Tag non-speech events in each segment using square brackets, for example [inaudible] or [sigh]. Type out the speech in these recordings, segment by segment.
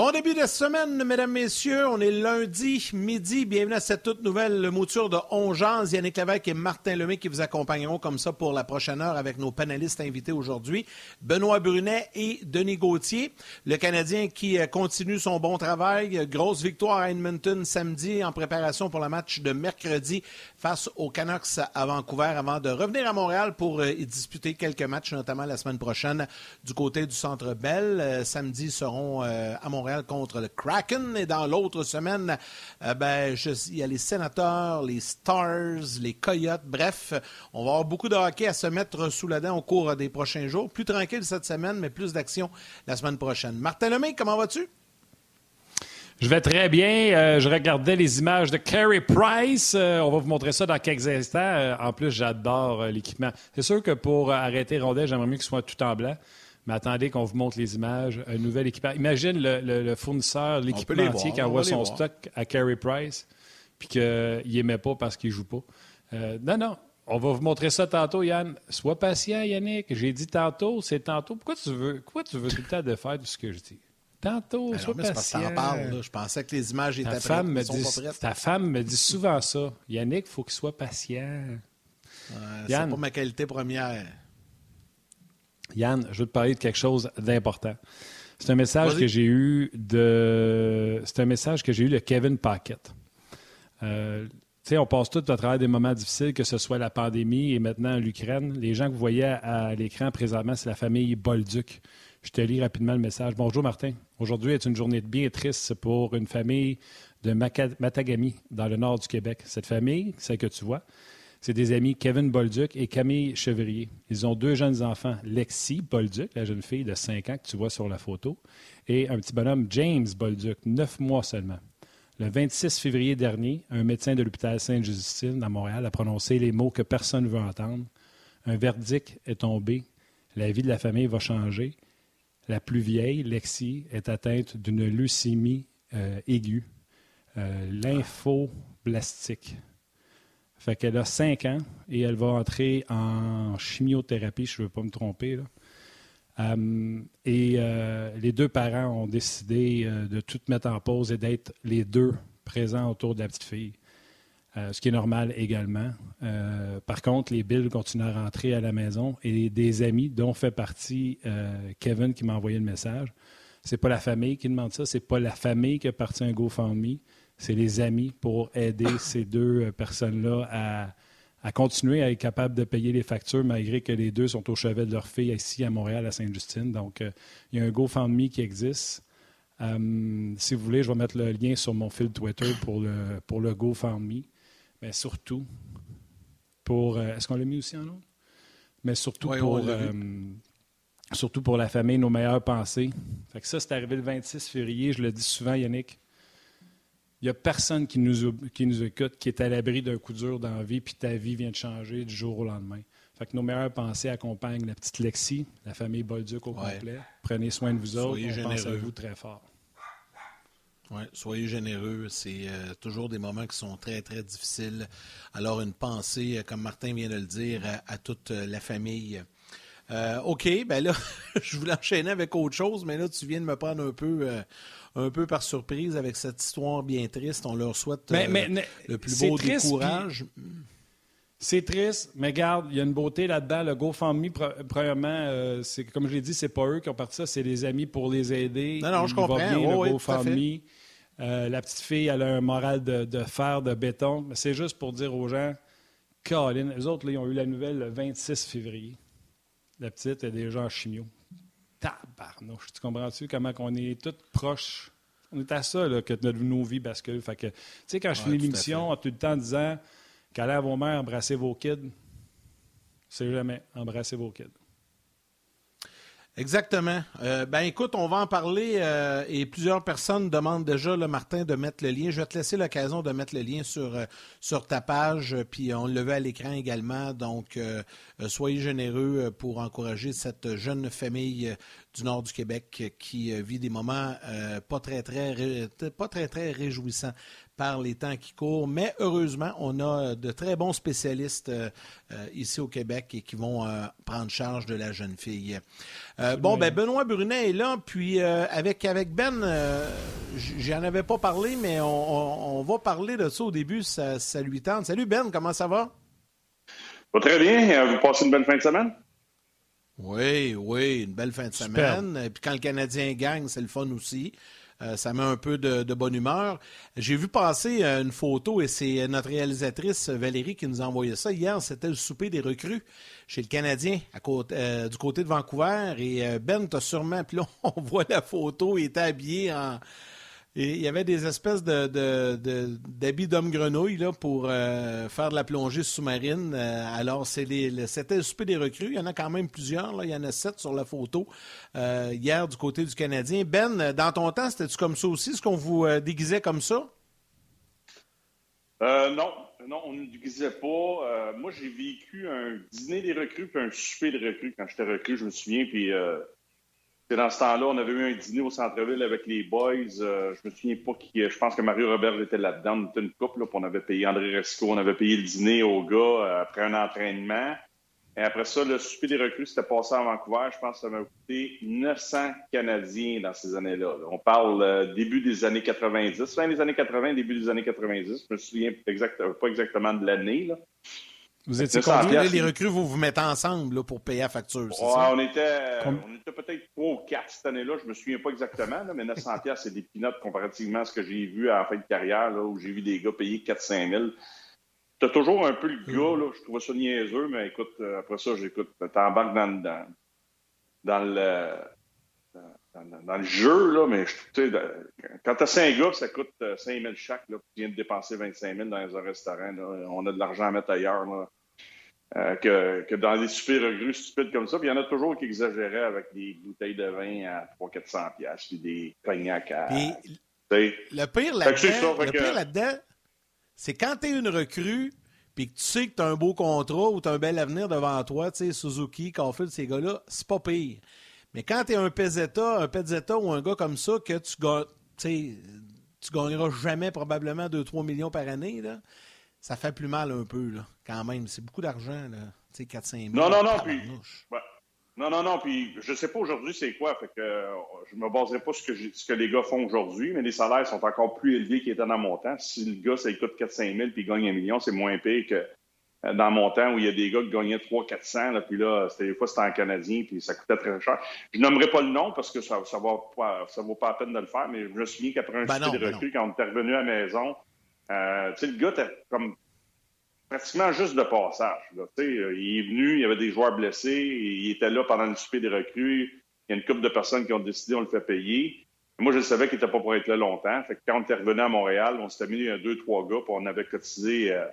Bon début de semaine, mesdames, messieurs. On est lundi, midi. Bienvenue à cette toute nouvelle mouture de Ongeance. Yannick Lévesque et Martin Lemay qui vous accompagneront comme ça pour la prochaine heure avec nos panélistes invités aujourd'hui. Benoît Brunet et Denis Gauthier. Le Canadien qui euh, continue son bon travail. Grosse victoire à Edmonton samedi en préparation pour le match de mercredi face aux Canucks à Vancouver avant de revenir à Montréal pour euh, y disputer quelques matchs, notamment la semaine prochaine du côté du Centre Bell. Euh, samedi seront à Montréal contre le Kraken. Et dans l'autre semaine, euh, ben, il y a les Sénateurs, les Stars, les Coyotes. Bref, on va avoir beaucoup de hockey à se mettre sous la dent au cours des prochains jours. Plus tranquille cette semaine, mais plus d'action la semaine prochaine. Martin Lemay, comment vas-tu? Je vais très bien. Euh, je regardais les images de Carey Price. Euh, on va vous montrer ça dans quelques instants. en plus, j'adore l'équipement. C'est sûr que pour arrêter Rondel, j'aimerais mieux qu'il soit tout en blanc. Mais attendez qu'on vous montre les images. Un nouvel équipement. Imagine le, fournisseur, l'équipementier qui envoie son stock à Carey Price, puis qu'il n'aimait pas parce qu'il ne joue pas. Euh, non, non. On va vous montrer ça tantôt, Yann. Sois patient, Yannick. J'ai dit tantôt, c'est tantôt. Pourquoi tu veux, pourquoi tu veux tout le temps de faire tout ce que je dis? Tantôt, ben sois patient. je pensais que les images étaient ta femme me dit, Ta femme me dit souvent ça. Yannick, il faut qu'il soit patient. c'est pas ma qualité première. Yann, je veux te parler de quelque chose d'important. C'est un message que j'ai eu de. C'est un message que j'ai eu de Kevin Paquette. Euh, sais, on passe tout à travers des moments difficiles, que ce soit la pandémie et maintenant l'Ukraine. Les gens que vous voyez à, l'écran présentement, c'est la famille Bolduc. Je te lis rapidement le message. Bonjour Martin. Aujourd'hui est une journée bien triste pour une famille de Matagami, dans le nord du Québec. Cette famille, celle que tu vois, c'est des amis Kevin Bolduc et Camille Chevrier. Ils ont deux jeunes enfants, Lexi Bolduc, la jeune fille de 5 ans que tu vois sur la photo, et un petit bonhomme, James Bolduc, 9 mois seulement. Le 26 février dernier, un médecin de l'hôpital Sainte-Justine à Montréal a prononcé les mots que personne ne veut entendre. Un verdict est tombé. La vie de la famille va changer. La plus vieille, Lexi, est atteinte d'une leucémie euh, aiguë, euh, lymphoblastique. Fait qu'elle a 5 ans et elle va entrer en chimiothérapie, je ne veux pas me tromper. Euh, et euh, les deux parents ont décidé euh, de tout mettre en pause et d'être les deux présents autour de la petite fille. ce qui est normal également. par contre, les billes continuent à rentrer à la maison et des amis, dont fait partie Kevin qui m'a envoyé le message. C'est pas la famille qui demande ça, c'est pas la famille qui a parti un GoFundMe c'est les amis pour aider ces deux euh, personnes-là à, continuer à être capables de payer les factures malgré que les deux sont au chevet de leur fille ici à Montréal, à Sainte-Justine. Donc, euh, il y a un GoFundMe qui existe. Euh, si vous voulez, je vais mettre le lien sur mon fil Twitter pour le, pour le GoFundMe. Mais surtout, pour. Est-ce qu'on l'a mis aussi en autre? Mais surtout pour. surtout pour la famille, nos meilleures pensées. Fait que ça, c'est arrivé le 26 février. Je le dis souvent, Yannick. Il n'y a personne qui nous, qui nous écoute qui est à l'abri d'un coup dur dans la vie, puis ta vie vient de changer du jour au lendemain. Fait que nos meilleures pensées accompagnent la petite Lexi, la famille Bolduc au complet. Prenez soin de vous autres. Soyez généreux. pense à vous très fort. Ouais, soyez généreux. C'est euh, toujours des moments qui sont très, très difficiles. Alors, une pensée, euh, comme Martin vient de le dire, à, toute euh, la famille. OK, ben là, [laughs] je voulais enchaîner avec autre chose, mais là, tu viens de me prendre un peu un peu par surprise avec cette histoire bien triste. On leur souhaite euh, le plus beau des courages. C'est triste, mais garde, il y a une beauté là-dedans. Le GoFundMe, premièrement, euh, c'est comme je l'ai dit, c'est pas eux qui ont parti ça, c'est les amis pour les aider. Non, non, je comprends. Bien, le GoFundMe. Euh, la petite fille, elle a un moral de, fer, de béton. Mais c'est juste pour dire aux gens, Colin, les autres, là, ils ont eu la nouvelle le 26 février. La petite est déjà en chimio tabarnouche. Tu comprends-tu comment on est tous proches? On est à ça là, que nos vies basculent. Fait que, tu sais, quand je finis l'émission, tout le temps disant qu'allez à vos mères, embrasser vos kids, c'est jamais embrasser vos kids. Exactement. Euh, ben écoute, on va en parler euh, et plusieurs personnes demandent déjà, le Martin, de mettre le lien. Je vais te laisser l'occasion de mettre le lien sur, euh, ta page, puis on le veut à l'écran également. Donc, soyez généreux pour encourager cette jeune famille du nord du Québec qui vit des moments pas très très pas très très réjouissants par les temps qui courent. Mais heureusement, on a de très bons spécialistes euh, euh, ici au Québec et qui vont euh, prendre charge de la jeune fille. bon, ben Benoît Brunet est là, puis avec, avec Ben, j'en avais pas parlé, mais on, va parler de ça au début, ça, ça lui tente. Salut Ben, comment ça va? Va très bien. Vous passez une bonne fin de semaine? Oui, oui, une belle fin de semaine. Et puis quand le Canadien gagne, c'est le fun aussi. Euh, ça met un peu de, bonne humeur. J'ai vu passer euh, une photo et c'est notre réalisatrice Valérie qui nous a envoyé ça. Hier, c'était le souper des recrues chez le Canadien euh, du côté de Vancouver. Et Ben, tu as sûrement, [laughs] puis là, on voit la photo, il était habillé en, et il y avait des espèces de, d'habits d'homme grenouille pour euh, faire de la plongée sous-marine. Euh, alors, c'était le souper des recrues. Il y en a quand même plusieurs. Il y en a sept sur la photo euh, hier du côté du Canadien. Ben, dans ton temps, c'était-tu comme ça aussi? Est-ce qu'on vous déguisait comme ça? non, non, on ne déguisait pas. moi, j'ai vécu un dîner des recrues puis un souper des recrues quand j'étais recrue, je me souviens. Puis dans ce temps-là, on avait eu un dîner au centre-ville avec les boys. Euh, je me souviens pas qui. Je pense que Mario Robert était là-dedans. On était une couple. Là, on avait payé André Resco. On avait payé le dîner aux gars euh, après un entraînement. Et après ça, le souper des recrues, c'était passé à Vancouver. Je pense que ça m'a coûté 900 Canadiens dans ces années-là. On parle euh, début des années 90, fin des années 80, début des années 90. Je me souviens pas exactement de l'année. Vous étiez combien? Les recrues, vous vous mettez ensemble pour payer la facture, c'est ça? On était, on était peut-être trois ou quatre cette année-là, je me souviens pas exactement, mais 900 [laughs] c'est des pinottes comparativement à ce que j'ai vu à la fin de carrière, là, où j'ai vu des gars payer 4-5 000. T'as toujours un peu le gars, là, je trouvais ça niaiseux, mais écoute, euh, après ça, j'écoute, t'embarques dans, dans, dans le... Dans, dans, le jeu, là, mais tu sais, quand t'as cinq gars, ça coûte 5 euh, 000 chaque, là, tu viens de dépenser 25 000 dans un restaurant, là, on a de l'argent à mettre ailleurs, là. Euh, que, que, dans les super regrus stupides comme ça. Puis il y en a toujours qui exagéraient avec des bouteilles de vin à 300-400 pièces puis des cognacs à... le pire là-dedans, là c'est quand tu es une recrue puis que tu sais que tu as un beau contrat ou tu as un bel avenir devant toi, tu sais, Suzuki, Caulfield, ces gars-là, c'est pas pire. Mais quand tu es un Pezzetta, un Pezzetta ou un gars comme ça que tu gagnes, tu gagneras jamais probablement 2-3 millions par année, là, ça fait plus mal un peu, là, quand même. C'est beaucoup d'argent, là. Tu sais, 4-5 Non, non, non, puis... Non, non, non, puis je sais pas aujourd'hui c'est quoi, fait que euh, je me baserai pas sur ce que, ce que les gars font aujourd'hui, mais les salaires sont encore plus élevés qu'ils étaient dans mon temps. Si le gars, ça coûte 4-5 000 puis il gagne un million, c'est moins pire que dans mon temps où il y a des gars qui gagnaient 300-400, là, puis là, des fois c'était en canadien, puis ça coûtait très cher. Je nommerai pas le nom parce que ça, ça va pas, ça vaut pas la peine de le faire, mais je me souviens qu'après un ben de ben recrue, quand on était revenu à la maison, euh, tu sais, le gars était comme pratiquement juste de passage. Là. Euh, il est venu, il y avait des joueurs blessés, il était là pendant le souper des recrues. Il y a une couple de personnes qui ont décidé, on le fait payer. Moi, je savais qu'il n'était pas pour être là longtemps. Fait que quand on était revenu à Montréal, on s'était mis deux, trois gars, puis on avait cotisé euh,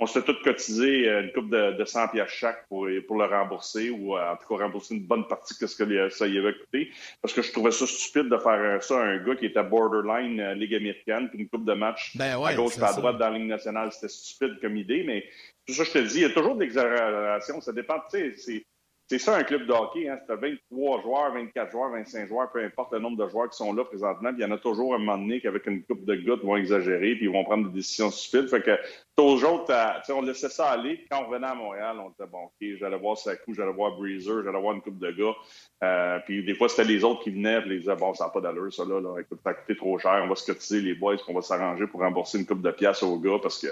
on s'est tous cotisé euh, une coupe de, de 100 pièces chaque pour, pour le rembourser ou euh, en tout cas rembourser une bonne partie de ce que ça y avait coûté. Parce que je trouvais ça stupide de faire ça à un gars qui était borderline euh, Ligue américaine, puis une coupe de match ben à gauche et à droite dans la Ligue nationale. C'était stupide comme idée, mais tout ça, je te dis, il y a toujours de l'exagération. Ça dépend, tu sais, c'est ça un club de hockey. Hein? C'est 23 joueurs, 24 joueurs, 25 joueurs, peu importe le nombre de joueurs qui sont là présentement. Puis il y en a toujours un moment donné qu'avec une coupe de gars, ils vont exagérer puis ils vont prendre des décisions stupides. Fait que toujours, on laissait ça aller. Quand on revenait à Montréal, on disait bon, ok, j'allais voir Sakou, j'allais voir Breezer, j'allais voir une coupe de gars. Euh, puis des fois, c'était les autres qui venaient, puis ils disaient bon, ça n'a pas d'allure, ça là, là. Écoute, ça a coûté trop cher, on va se cotiser les boys, puis on va s'arranger pour rembourser une coupe de pièces aux gars parce que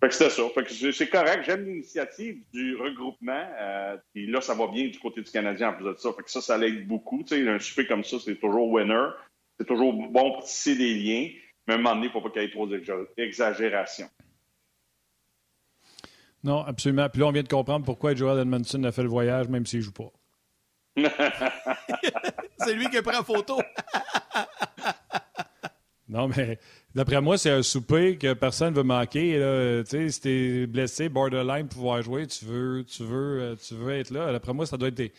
fait que c'était ça. Fait que c'est correct. J'aime l'initiative du regroupement. Euh, puis là, ça va bien du côté du Canadien en plus de ça. Fait que ça, ça l'aide beaucoup. Tu sais, un super comme ça, c'est toujours winner. C'est toujours bon pour tisser des liens. Mais à un moment donné, il ne faut pas qu'il y ait trop d'exagération. Non, absolument. Puis là, on vient de comprendre pourquoi Joel Edmondson a fait le voyage, même s'il ne joue pas. [laughs] c'est lui qui a pris la photo. [laughs] non, mais D'après moi, c'est un souper que personne ne veut manquer. Là. Si tu es blessé, borderline, pouvoir jouer, tu veux, tu veux, euh, tu veux être là. D'après moi, ça doit être des.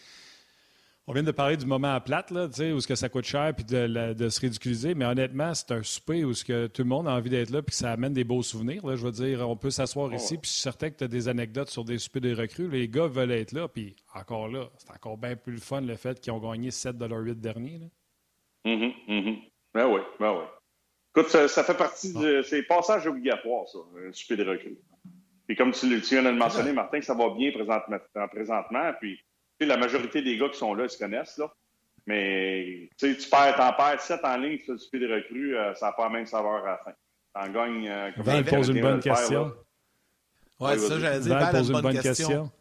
On vient de parler du moment à plate, là, où ce que ça coûte cher puis de, se ridiculiser, mais honnêtement, c'est un souper où ce que tout le monde a envie d'être là puis que ça amène des beaux souvenirs. Là, je veux dire, on peut s'asseoir ici, puis je suis certain que tu as des anecdotes sur des soupers des recrues. Les gars veulent être là, puis encore là, c'est encore bien plus le fun le fait qu'ils ont gagné 7 de leurs 8 derniers. Là. Mm -hmm, Ben oui, ben oui. Écoute, ça, fait partie de. C'est passage obligatoire, ça, un souper des recrues. Puis comme tu, tu viens de le mentionner, Martin, ça va bien présentement, présentement puis la majorité des gars qui sont là, ils se connaissent, là. Mais tu perds, t'en perds 7 en ligne, tu fais des recrues, euh, ça n'a pas la même saveur à la fin. T'en gagnes. Euh, Val pose une bonne question. Oui, ça, j'allais dire. Val pose une bonne question.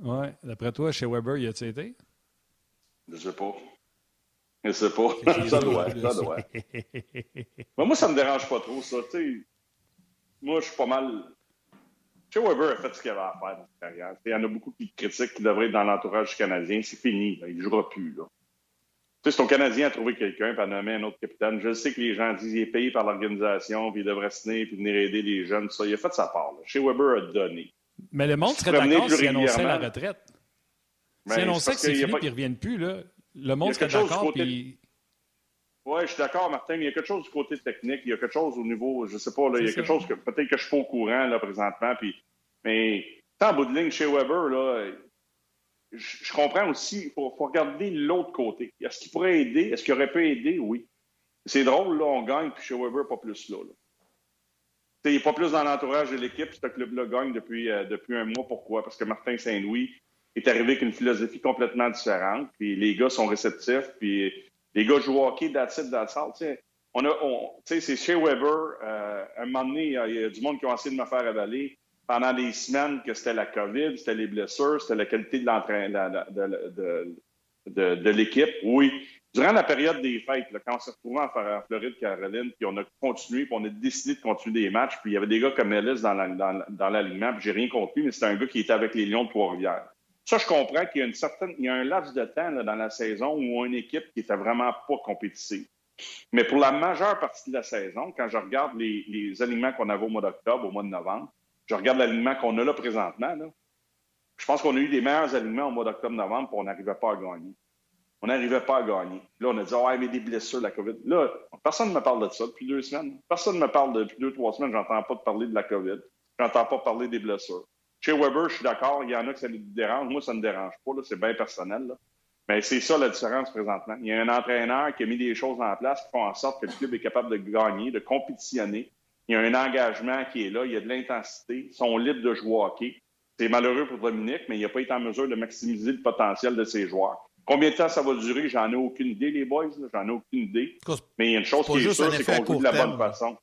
Oui. D'après toi, chez Weber, y a-t-il été? Je sais pas. Je sais pas. [laughs] ça doit, ça doit. Mais moi, ça me dérange pas trop, ça. sais, moi, je suis pas mal Chez Weber a fait ce qu'il avait à faire dans sa carrière. Il y en a beaucoup qui critiquent qu'il devrait être dans l'entourage canadien. C'est fini. Il ne jouera plus. Là. Tu sais, si ton Canadien a trouvé quelqu'un, puis a nommé un autre capitaine, je sais que les gens disent qu'il est payé par l'organisation, puis il devrait signer, puis venir aider les jeunes, ça. Il a fait sa part. Là. Chez Weber a donné. Mais le monde serait d'accord s'il annonçait la retraite. S'il annonçait que c'est fini, puis ne revienne plus, là, le monde serait d'accord, puis... Oui, je suis d'accord, Martin, mais il y a quelque chose du côté technique, il y a quelque chose au niveau, je sais pas, là, il y a quelque chose que peut-être que je suis pas au courant là, présentement. Puis, mais en bout de ligne, chez Weber, là, je, comprends aussi, il faut, regarder l'autre côté. Est-ce qu'il pourrait aider? Est-ce qu'il aurait pu aider? Oui. C'est drôle, là, on gagne, puis chez Weber, pas plus là. Il n'est pas plus dans l'entourage de l'équipe, ce club-là gagne depuis, euh, depuis un mois. Pourquoi? Parce que Martin Saint-Louis est arrivé avec une philosophie complètement différente, puis les gars sont réceptifs, puis les gars jouent au hockey, that's it, that's all. On a, c'est chez Weber, euh, un moment donné, il y, a, du monde qui a essayé de me faire avaler pendant des semaines que c'était la COVID, c'était les blessures, c'était la qualité de l'entraînement de, de, de, l'équipe. Oui. Durant la période des fêtes, quand on s'est retrouvé en, Floride, Caroline, puis on a continué, puis on a décidé de continuer des matchs, puis il y avait des gars comme Ellis dans, l'alignement, dans, puis j'ai rien lui, mais c'était un gars qui était avec les Lions de Trois-Rivières. Ça, je comprends qu'il y a une certaine, il y a un laps de temps dans la saison où une équipe qui était vraiment pas compétitive. Mais pour la majeure partie de la saison, quand je regarde les, aliments qu'on avait au mois d'octobre, au mois de novembre, je regarde l'alignement qu'on a là présentement, je pense qu'on a eu des meilleurs aliments au mois d'octobre-novembre, puis on n'arrivait pas à gagner. On n'arrivait pas à gagner. Là, on a dit, ouais, mais des blessures, la COVID. Là, personne ne me parle de ça depuis deux semaines. Personne ne me parle depuis deux, trois semaines. J'entends pas parler de la COVID. J'entends pas parler des blessures. Chez Weber, je suis d'accord, il y en a que ça les dérange. Moi, ça ne me dérange pas, c'est bien personnel. Mais c'est ça la différence présentement. Il y a un entraîneur qui a mis des choses en place qui font en sorte que le club est capable de gagner, de compétitionner. Il y a un engagement qui est là, il y a de l'intensité, ils sont libres de jouer au hockey. C'est malheureux pour Dominique, mais il n'a pas été en mesure de maximiser le potentiel de ses joueurs. Combien de temps ça va durer, j'en ai aucune idée, les boys, j'en ai aucune idée. Mais il y a une chose qui est sûre, c'est qu'on joue de la bonne façon.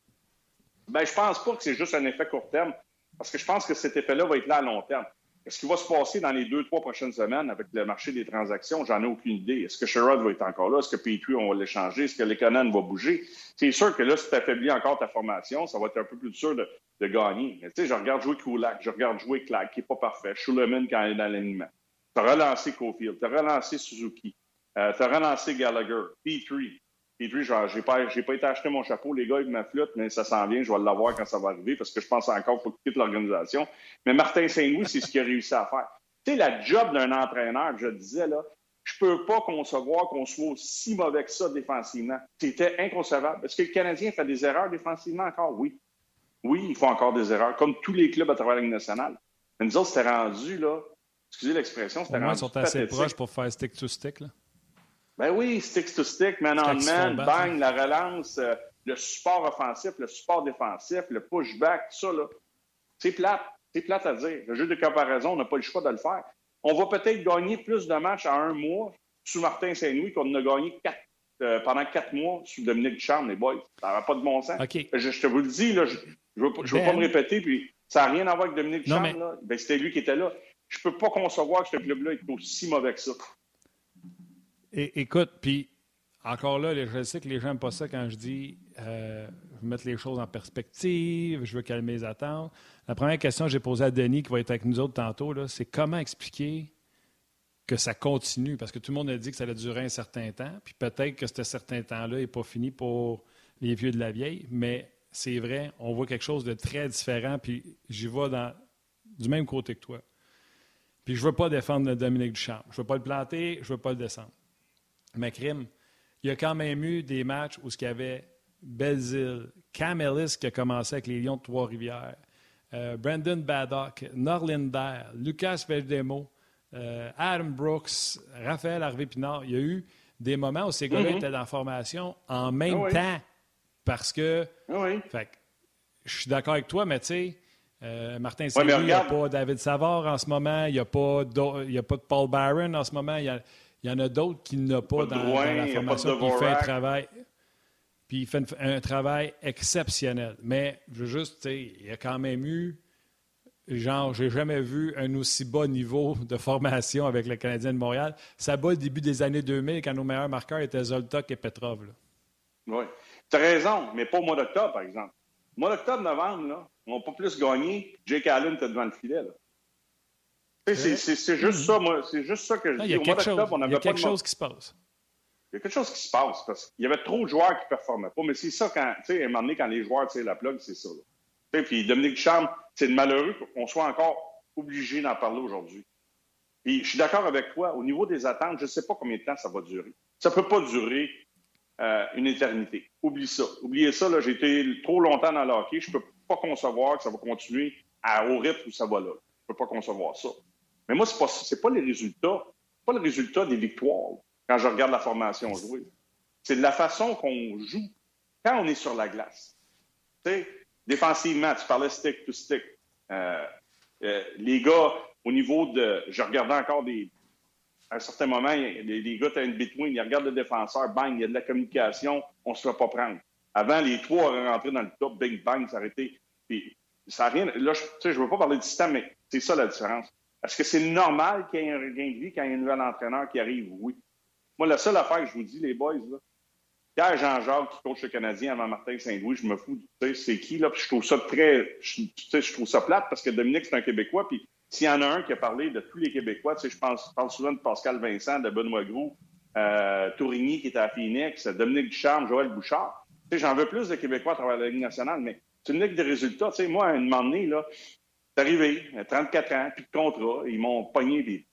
Ben, je pense pas que c'est juste un effet court terme. Parce que je pense que cet effet-là va être là à long terme. Est-ce qu'il va se passer dans les deux, trois prochaines semaines avec le marché des transactions? J'en ai aucune idée. Est-ce que Sherrod va être encore là? Est-ce que Petrie, on va l'échanger? Est-ce que Lekonen va bouger? C'est sûr que là, si tu affaiblis encore ta formation, ça va être un peu plus dur de, gagner. Mais tu sais, je regarde jouer Kulak, je regarde jouer Clark, qui n'est pas parfait. Schuleman quand il est dans l'alignement. Tu as relancé Cofield, tu as relancé Suzuki, euh, tu as relancé Gallagher, Petrie. Puis puis, j'ai pas, j'ai pas été acheter mon chapeau, les gars, avec ma flûte, mais ça s'en vient, je vais l'avoir quand ça va arriver, parce que je pense encore qu'il faut quitte l'organisation. Mais Martin Saint-Louis, c'est ce qu'il a réussi à faire. Tu sais, la job d'un entraîneur, je disais, là, je peux pas concevoir qu'on soit aussi mauvais que ça défensivement. C'était inconcevable. Est-ce que le Canadien fait des erreurs défensivement encore? Oui. Oui, il faut encore des erreurs, comme tous les clubs à travers la Ligue nationale. Mais nous autres, c'était rendu, là, excusez l'expression, c'était rendu. Ils sont assez proches pour faire stick to stick, là. Ben oui, stick to stick, man on man, bang, la relance, euh, le support offensif, le support défensif, le pushback, tout ça, là. C'est plate. C'est plate à dire. Le jeu de comparaison, on n'a pas le choix de le faire. On va peut-être gagner plus de matchs en un mois sous Martin Saint-Louis qu'on a gagné euh, pendant quatre mois sous Dominique Ducharme, les boys. Ça n'a pas de bon sens. Je, te vous le dis, là, je ne veux, pas me ben. répéter, puis ça n'a rien à voir avec Dominique Ducharme. Ben, C'était lui qui était là. Je ne peux pas concevoir que ce club-là est aussi mauvais que ça écoute, puis encore là, je sais que les gens n'aiment pas ça quand je dis euh, je veux mettre les choses en perspective, je veux calmer les attentes. La première question que j'ai posée à Denis, qui va être avec nous autres tantôt, c'est comment expliquer que ça continue? Parce que tout le monde a dit que ça allait durer un certain temps, puis peut-être que ce certain temps-là n'est pas fini pour les vieux de la vieille, mais c'est vrai, on voit quelque chose de très différent, puis j'y vais du même côté que toi. Puis je ne veux pas défendre Dominique Duchamp. Je ne veux pas le planter, je ne veux pas le descendre. Mais crime, il y a quand même eu des matchs où il y avait Belzile, Cam Ellis qui a commencé avec les Lions de Trois-Rivières, euh, Brandon Baddock, Norlinder, Lucas Verdemo, euh, Adam Brooks, Raphaël Harvey-Pinard. Il y a eu des moments où ces gars-là mm-hmm. étaient dans la formation en même ah temps parce que. Ah fait, je suis d'accord avec toi, mais tu sais, euh, Martin il n'y a pas David Savard en ce moment, il n'y a, pas de Paul Barron en ce moment, il y, en a d'autres qui n'ont pas, dans, la formation, qui fait un travail. Puis il fait un, travail exceptionnel. Mais je veux juste, tu sais, il y a quand même eu, genre, j'ai jamais vu un aussi bas niveau de formation avec le Canadien de Montréal. Ça bat le début des années 2000 quand nos meilleurs marqueurs étaient Zoltok et Petrov. Oui. Tu as raison, mais pas au mois d'octobre, par exemple. Au mois d'octobre, novembre, là, on n'a pas plus gagné. Jake Allen était devant le filet. C'est juste ça, moi. C'est juste ça que je dis. Il y a quelque, chose, il y a quelque chose qui se passe. Il y a quelque chose qui se passe parce qu'il y avait trop de joueurs qui ne performaient pas. Mais c'est ça quand, à un moment donné, quand les joueurs tirent la plug, c'est ça. Là. Puis Dominique Charme, c'est malheureux qu'on soit encore obligé d'en parler aujourd'hui. Puis je suis d'accord avec toi. Au niveau des attentes, je ne sais pas combien de temps ça va durer. Ça ne peut pas durer euh, une éternité. Oublie ça. Oubliez ça, j'ai été trop longtemps dans le hockey. Je ne peux pas concevoir que ça va continuer à, au rythme où ça va là. Je ne peux pas concevoir ça. Mais moi, ce n'est pas, pas les résultats. pas le résultat des victoires quand je regarde la formation jouée. C'est de la façon qu'on joue quand on est sur la glace. Tu sais, défensivement, tu parlais stick to stick. Euh, euh, les gars, au niveau de. Je regardais encore des, à un certain moment, les, gars étaient une between, ils regardent le défenseur, bang, il y a de la communication, on ne se fait pas prendre. Avant, les trois rentraient dans le top, bing, bang, s'arrêter. Puis, ça rien. Là, je ne veux pas parler du système, mais c'est ça la différence. Est-ce que c'est normal qu'il y ait un regain de vie quand il y a un nouvel entraîneur qui arrive? Oui. Moi, la seule affaire que je vous dis, les boys, là, Pierre Jean-Jacques, qui coach le Canadien avant Martin Saint-Louis, je me fous, tu sais, c'est qui, là? Puis je trouve ça très. Je, je trouve ça plate parce que Dominique, c'est un Québécois, puis s'il y en a un qui a parlé de tous les Québécois, tu sais, je pense, parle souvent de Pascal Vincent, de Benoît Gros, euh, Tourigny qui était à Phoenix, Dominique Ducharme, Joël Bouchard. Tu sais, j'en veux plus de Québécois à travers la Ligue nationale, mais c'est une ligue de résultats. Tu sais, moi, à un moment donné, là, c'est arrivé, 34 ans, puis de contrat, ils m'ont pogné, puis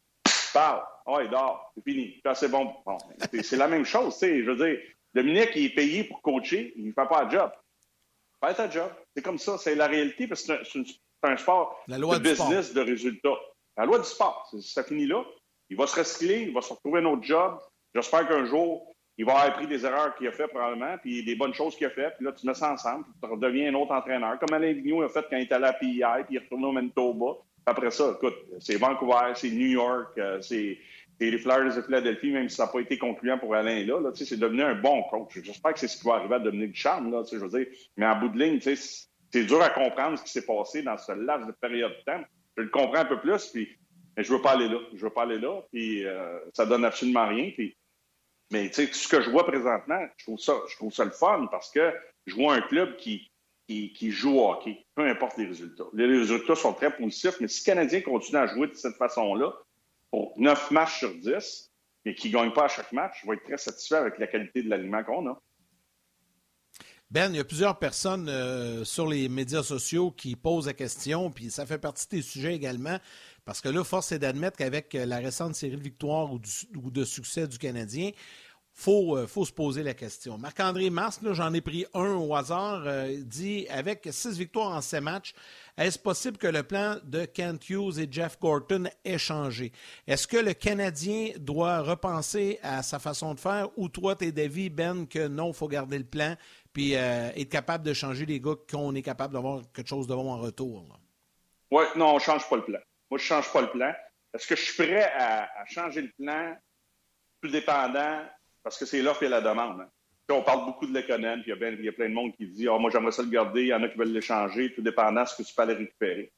parle. Oh, il dort, c'est fini. c'est bon. bon c'est la même chose, tu sais. Je veux dire, Dominique, il est payé pour coacher, il ne fait pas un job. Fais ta job. C'est comme ça, c'est la réalité, parce que c'est un sport de business de résultats. La loi du sport, ça finit là. Il va se recycler, il va se retrouver un autre job. J'espère qu'un jour, il va avoir appris des erreurs qu'il a fait probablement, puis des bonnes choses qu'il a fait, puis là, tu mets ça ensemble, puis tu redeviens un autre entraîneur, comme Alain Vigneault a fait quand il était à la PI, puis il est retourné au Manitoba. Après ça, écoute, c'est Vancouver, c'est New York, euh, c'est les Flyers de Philadelphie, même si ça n'a pas été concluant pour Alain là, là c'est devenu un bon coach. J'espère que c'est ce qui va arriver à Dominique Charme, là, je veux dire. Mais en bout de ligne, tu sais, c'est dur à comprendre ce qui s'est passé dans ce laps de période de temps. Je le comprends un peu plus, puis mais je veux pas aller là. Je veux pas aller là, puis euh, ça donne absolument rien. Puis, mais tu sais, ce que je vois présentement, je trouve ça, je trouve ça le fun parce que je vois un club qui, qui, joue au hockey, peu importe les résultats. Les résultats sont très positifs, mais si le Canadien continue à jouer de cette façon-là, pour 9 matchs sur 10, et qui ne gagne pas à chaque match, je vais être très satisfait avec la qualité de l'aliment qu'on a. Ben, il y a plusieurs personnes euh, sur les médias sociaux qui posent la question, puis ça fait partie des sujets également, parce que là, force est d'admettre qu'avec euh, la récente série de victoires ou, de succès du Canadien, faut, euh, faut se poser la question. Marc-André Mars, j'en ai pris un au hasard, dit avec six victoires en sept matchs, est-ce possible que le plan de Kent Hughes et Jeff Gorton ait changé? Est-ce que le Canadien doit repenser à sa façon de faire ou toi, t'es d'avis, Ben, que non, il faut garder le plan puis euh, être capable de changer les gars qu'on est capable d'avoir quelque chose de bon en retour. Oui, non, on ne change pas le plan. Moi, je ne change pas le plan. Est-ce que je suis prêt à, changer le plan tout dépendant? Parce que c'est l'offre et la demande. Hein? on parle beaucoup de l'économie, puis il y, a plein de monde qui dit oh, moi, j'aimerais ça le garder, il y en a qui veulent l'échanger, tout dépendant de ce que tu peux aller récupérer.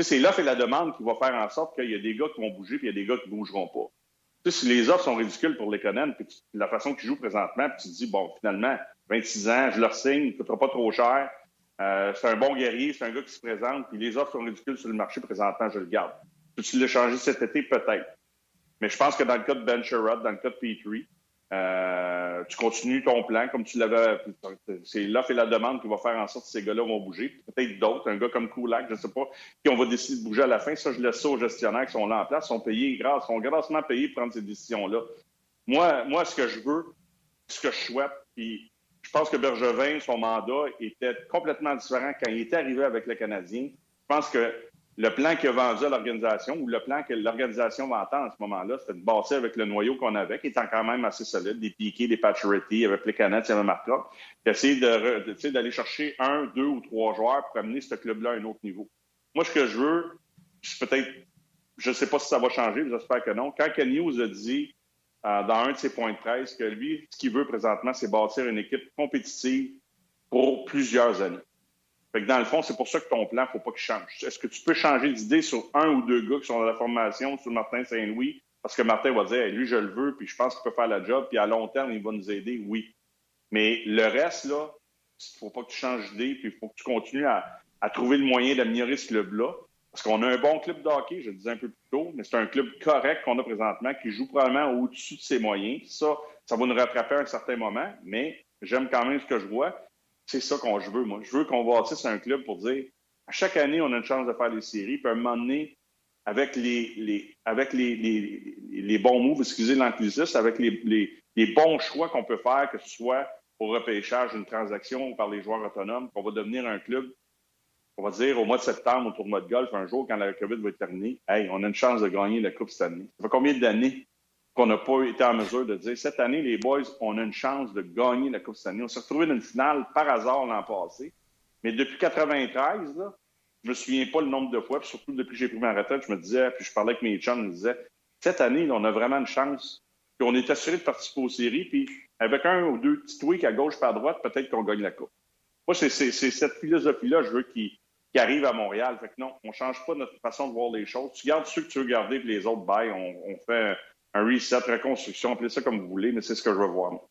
C'est l'offre et la demande qui vont faire en sorte qu'il y a des gars qui vont bouger, puis il y a des gars qui ne bougeront pas. si les offres sont ridicules pour l'économie, puis la façon qu'ils jouent présentement, puis tu te dis bon, finalement, 26 ans, je leur signe, ne coûtera pas trop cher. Euh, c'est un bon guerrier, c'est un gars qui se présente, puis les offres sont ridicules sur le marché présentement, je le garde. Peux-tu l'échanger cet été? Peut-être. Mais je pense que dans le cas de Ben Sherrod, dans le cas de Petrie, Euh, tu continues ton plan comme tu l'avais. C'est l'offre et la demande qui va faire en sorte que ces gars-là vont bouger. Peut-être d'autres, un gars comme Kulak, je ne sais pas, qui on va décider de bouger à la fin. Ça, je laisse ça aux gestionnaires qui sont là en place, sont payés, grâce, sont grassement payés pour prendre ces décisions-là. Moi, moi, ce que je veux, ce que je souhaite, puis je pense que Bergevin, son mandat était complètement différent quand il était arrivé avec le Canadien. Je pense que le plan qu'il a vendu à l'organisation ou le plan que l'organisation entendre à ce moment-là, c'était de bâtir avec le noyau qu'on avait, qui était quand même assez solide, des piquets, des Pacioretty, avec les canettes, il y avait Marcotte, d'essayer d'aller chercher un, deux ou trois joueurs pour amener ce club-là à un autre niveau. Moi, ce que je veux, peut-être, je ne sais pas si ça va changer, mais j'espère que non. Quand Ken News a dit euh, dans un de ses points de presse que lui, ce qu'il veut présentement, c'est bâtir une équipe compétitive pour plusieurs années. Fait que dans le fond, c'est pour ça que ton plan, il ne faut pas qu'il change. Est-ce que tu peux changer d'idée sur un ou deux gars qui sont dans la formation, sur Martin Saint-Louis, parce que Martin va dire, lui, je le veux, puis je pense qu'il peut faire la job, puis à long terme, il va nous aider, oui. Mais le reste, là, il ne faut pas que tu changes d'idée, puis il faut que tu continues à, trouver le moyen d'améliorer ce club-là. Parce qu'on a un bon club de hockey, je le disais un peu plus tôt, mais c'est un club correct qu'on a présentement, qui joue probablement au-dessus de ses moyens. Ça, ça va nous rattraper à un certain moment, mais j'aime quand même ce que je vois c'est ça qu'on je veux, moi. Je veux qu'on bâtisse un club pour dire à chaque année, on a une chance de faire des séries, puis à un moment donné, avec les, avec les, les, bons moves, excusez l'inclusif, avec les, les, bons choix qu'on peut faire, que ce soit au repêchage, une transaction ou par les joueurs autonomes, qu'on va devenir un club, on va dire au mois de septembre, au tournoi de golf, un jour, quand la COVID va être terminée, hey, on a une chance de gagner la Coupe cette année. Ça fait combien d'années qu'on n'a pas été en mesure de dire cette année, les boys, on a une chance de gagner la Coupe Stanley. On s'est retrouvé dans une finale par hasard l'an passé. Mais depuis 93, là, je me souviens pas le nombre de fois, puis surtout depuis que j'ai pris ma retraite, je me disais, puis je parlais avec mes chums, je me disais, cette année, on a vraiment une chance. Puis on est assuré de participer aux séries, puis avec un ou deux petits tweaks à gauche par droite, peut-être qu'on gagne la Coupe. Moi, c'est cette philosophie-là, je veux qu'il arrive à Montréal. Fait que non, on change pas notre façon de voir les choses. Tu gardes ceux que tu veux garder, puis les autres, bye, on, on fait un reset, reconstruction, appelez ça comme vous voulez, mais c'est ce que je veux voir. Moi,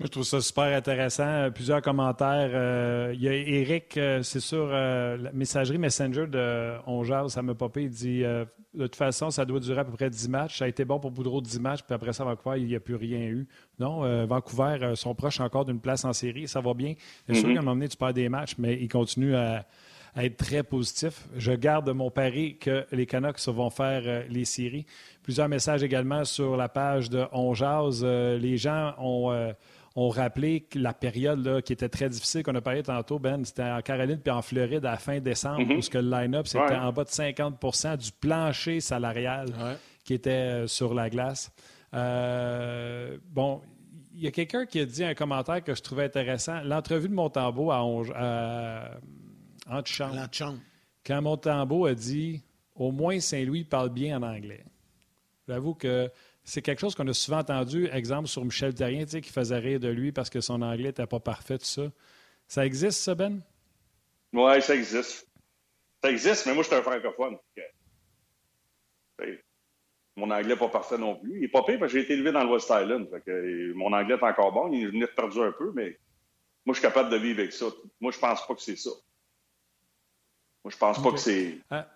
je trouve ça super intéressant. Plusieurs commentaires. Euh, il y a Eric, euh, c'est sur euh, la messagerie Messenger de Ongeal, ça m'a popé. Il dit de toute façon, ça doit durer à peu près 10 matchs. Ça a été bon pour Boudreau 10 matchs, puis après ça, Vancouver, il n'y a plus rien eu. Non, Vancouver sont proches encore d'une place en série. Ça va bien. C'est sûr mm-hmm. qu'à un moment donné, tu perds des matchs, mais ils continuent à, être très positif. Je garde mon pari que les Canucks vont faire euh, les séries. Plusieurs messages également sur la page de On euh, les gens ont, euh, ont rappelé la période qui était très difficile, qu'on a parlé tantôt, Ben, c'était en Caroline puis en Floride à fin décembre, mm-hmm. où que le line-up, c'était en bas de 50% du plancher salarial qui était sur la glace. bon, il y a quelqu'un qui a dit un commentaire que je trouvais intéressant. L'entrevue de Montembeau à, à, quand Montembeau a dit au moins Saint-Louis parle bien en anglais. J'avoue que c'est quelque chose qu'on a souvent entendu, exemple sur Michel Terrien, tu sais, qui faisait rire de lui parce que son anglais n'était pas parfait, tout ça. Ça existe, ça, Ben? Oui, ça existe. Ça existe, mais moi, je suis un francophone. Mon anglais n'est pas parfait non plus. Il n'est pas pire parce que j'ai été élevé dans le West Island. mon anglais est encore bon. Il venait perdu un peu, mais moi, je suis capable de vivre avec ça. Moi, je pense pas que c'est ça. Moi, je pense pas que c'est. Ah.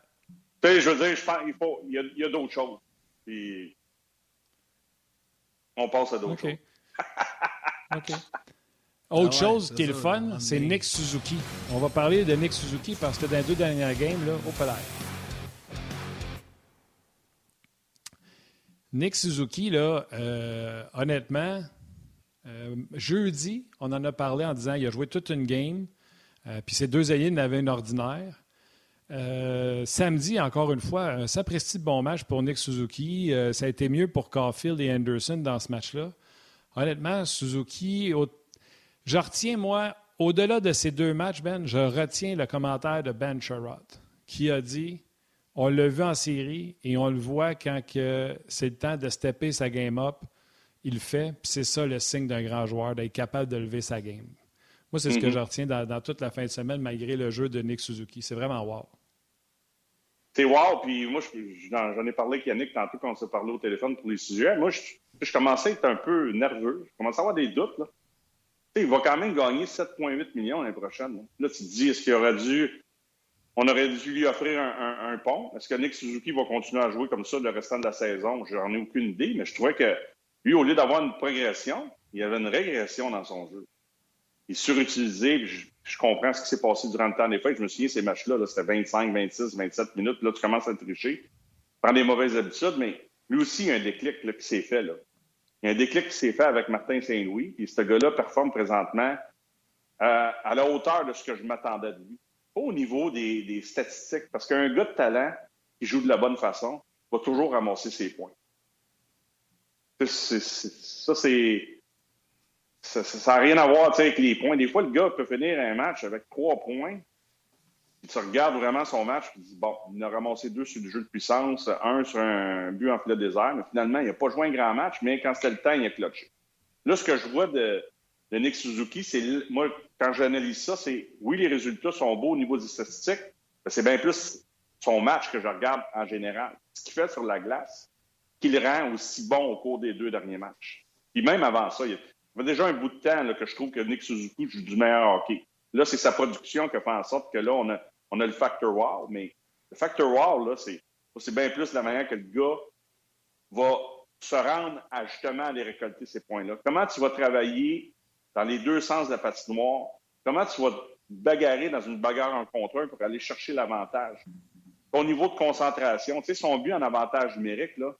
Tu sais, je veux dire, je pense qu'il faut. Il y a, a d'autres choses. Puis. On passe à d'autres choses. [laughs] OK. Autre ah chose qui est, le fun, c'est Nick Suzuki. On va parler de Nick Suzuki parce que dans les deux dernières games, là, au palais. Nick Suzuki, là, euh, honnêtement, euh, jeudi, on en a parlé en disant qu'il a joué toute une game, euh, puis ses deux alliés n'avaient une ordinaire. Euh, samedi, encore une fois, un sapristi bon match pour Nick Suzuki. Euh, ça a été mieux pour Caulfield et Anderson dans ce match-là. Honnêtement, Suzuki, je retiens, moi, au-delà de ces deux matchs, Ben, je retiens le commentaire de Ben Sherrod qui a dit on l'a vu en série et on le voit quand c'est le temps de stepper sa game up. Il le fait, puis c'est ça le signe d'un grand joueur, d'être capable de lever sa game. Moi, c'est ce que mm-hmm. je retiens dans, toute la fin de semaine, malgré le jeu de Nick Suzuki. C'est vraiment wow. C'est wow, puis moi, j'en ai parlé avec Yannick tantôt quand on s'est parlé au téléphone pour les sujets. Moi, je, commençais à être un peu nerveux. Je commençais à avoir des doutes. Là. il va quand même gagner 7,8 millions l'année prochaine. Là. tu te dis, est-ce qu'il aurait dû On aurait dû lui offrir un, pont? Est-ce que Nick Suzuki va continuer à jouer comme ça le restant de la saison? J'en ai aucune idée, mais je trouvais que lui, au lieu d'avoir une progression, il y avait une régression dans son jeu. Il est surutilisé. Je, je, comprends ce qui s'est passé durant le temps des fêtes. Je me souviens, ces matchs-là, -là, c'était 25, 26, 27 minutes. Là, tu commences à tricher. Prends des mauvaises habitudes, mais lui aussi, il y a un déclic là, qui s'est fait. Là. Il y a un déclic qui s'est fait avec Martin Saint-Louis. Et ce gars-là performe présentement euh, à la hauteur de ce que je m'attendais de lui. Pas au niveau des, des statistiques, parce qu'un gars de talent qui joue de la bonne façon va toujours ramasser ses points. Ça, c'est. Ça n'a rien à voir avec les points. Des fois, le gars peut finir un match avec trois points. Tu regardes vraiment son match, tu dis, bon, il a ramassé deux sur du jeu de puissance, un sur un but en filet désert, mais finalement, il n'a pas joué un grand match, mais quand c'était le temps, il a clutché. Là, ce que je vois de, de Nick Suzuki, c'est, moi, quand j'analyse ça, c'est, oui, les résultats sont beaux au niveau des statistiques, mais c'est bien plus son match que je regarde en général. Ce qu'il fait sur la glace, qu'il rend aussi bon au cours des deux derniers matchs. Puis même avant ça, il y a déjà un bout de temps que je trouve que Nick Suzuki joue du meilleur hockey. Là, c'est sa production qui a fait en sorte que là, on a, on a le factor wow, mais le factor wow, là, c'est, c'est bien plus la manière que le gars va se rendre à justement aller récolter ces points-là. Comment tu vas travailler dans les deux sens de la patinoire? Comment tu vas te bagarrer dans une bagarre en contre un pour aller chercher l'avantage? Au niveau de concentration, tu sais, son but en avantage numérique, là,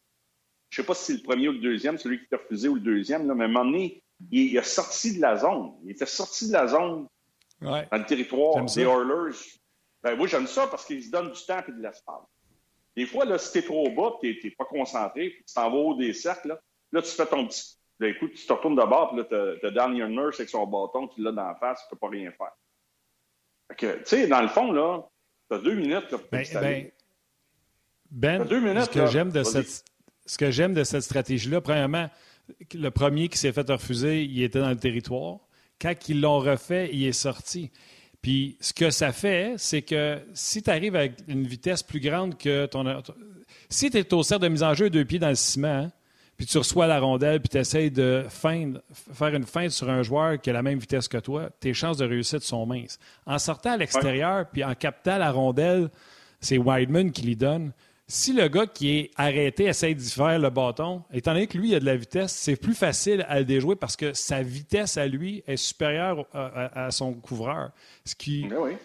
je sais pas si c'est le premier ou le deuxième, celui qui t'a refusé ou le deuxième, là, mais à un moment donné, il, il, a sorti de la zone. Il était sorti de la zone dans le territoire des Oilers. Ben, moi, j'aime ça parce qu'il se donne du temps et de l'espace. Des fois, là, si t'es trop bas, tu n'es pas concentré, puis tu t'en vas au des cercles, là, là, tu fais ton petit. Ben, écoute, tu te retournes de bord, puis là, tu as Daniel Nurse avec son bâton, tu l'as dans la face, tu peux pas rien faire. tu sais, dans le fond, là, tu as deux minutes là, pour ben, ben, ben, deux minutes, ce que j'aime de cette ce que j'aime de cette stratégie-là, premièrement, le premier qui s'est fait refuser, il était dans le territoire. Quand ils l'ont refait, il est sorti. Puis ce que ça fait, c'est que si tu arrives avec une vitesse plus grande que ton. Si tu es au cercle de mise en jeu deux pieds dans le ciment, puis tu reçois la rondelle, puis tu essaies de faire une feinte sur un joueur qui a la même vitesse que toi, tes chances de réussite sont minces. En sortant à l'extérieur, puis en captant la rondelle, c'est Wideman qui lui donne si le gars qui est arrêté essaie d'y faire le bâton, étant donné que lui, il a de la vitesse, c'est plus facile à le déjouer parce que sa vitesse à lui est supérieure à, son couvreur. Ce qui. Ben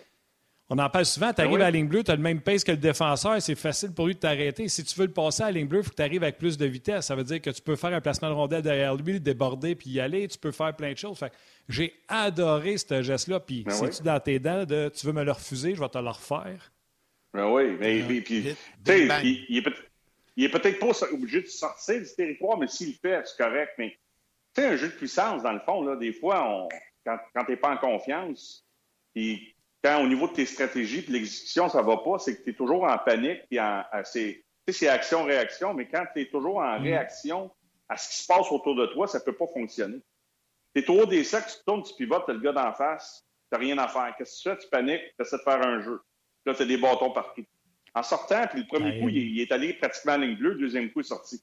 on en parle souvent, tu arrives ben à la ligne bleue, tu as le même pace que le défenseur, c'est facile pour lui de t'arrêter. Si tu veux le passer à la ligne bleue, il faut que tu arrives avec plus de vitesse. Ça veut dire que tu peux faire un placement de rondelle derrière lui, le déborder puis y aller. Tu peux faire plein de choses. j'ai adoré ce geste-là. Puis ben si tu dans tes dents de tu veux me le refuser, je vais te le refaire? Ben oui, mais, puis, il, il, est peut-être pas obligé de sortir du territoire, mais s'il le fait, c'est correct. Mais tu sais, un jeu de puissance, dans le fond, là, des fois, on, quand, quand tu n'es pas en confiance, puis quand au niveau de tes stratégies et l'exécution, ça va pas, c'est que tu es toujours en panique, puis en, c'est, c'est action-réaction, mais quand tu es toujours en mm. réaction à ce qui se passe autour de toi, ça peut pas fonctionner. Tu es trop des sacs, tu tournes, tu pivotes, tu as le gars d'en face, tu n'as rien à faire. Qu'est-ce que tu fais? Tu paniques, tu essaies de faire un jeu. Là, tu as des bâtons partout. En sortant, puis le premier coup, il, est allé pratiquement à ligne bleue, le deuxième coup, est sorti.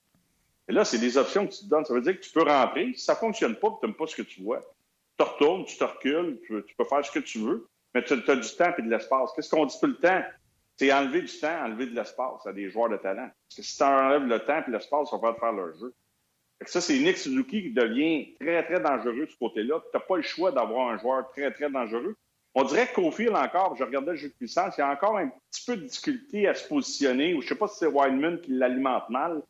Et là, c'est des options que tu te donnes. Ça veut dire que tu peux rentrer. Si ça ne fonctionne pas, tu n'aimes pas ce que tu vois, tu te retournes, tu te recules, tu, peux faire ce que tu veux, mais tu as, du temps et de l'espace. Qu'est-ce qu'on dit tout le temps? C'est enlever du temps, enlever de l'espace à des joueurs de talent. Parce que si tu enlèves le temps et l'espace, va pas faire leur jeu. ça, c'est Nick Suzuki qui devient très, très dangereux de ce côté-là. Tu n'as pas le choix d'avoir un joueur très, très dangereux. On dirait qu'Ophil encore, je regardais le jeu de puissance, il y a encore un petit peu de difficulté à se positionner, je ne sais pas si c'est Wildman qui l'alimente mal,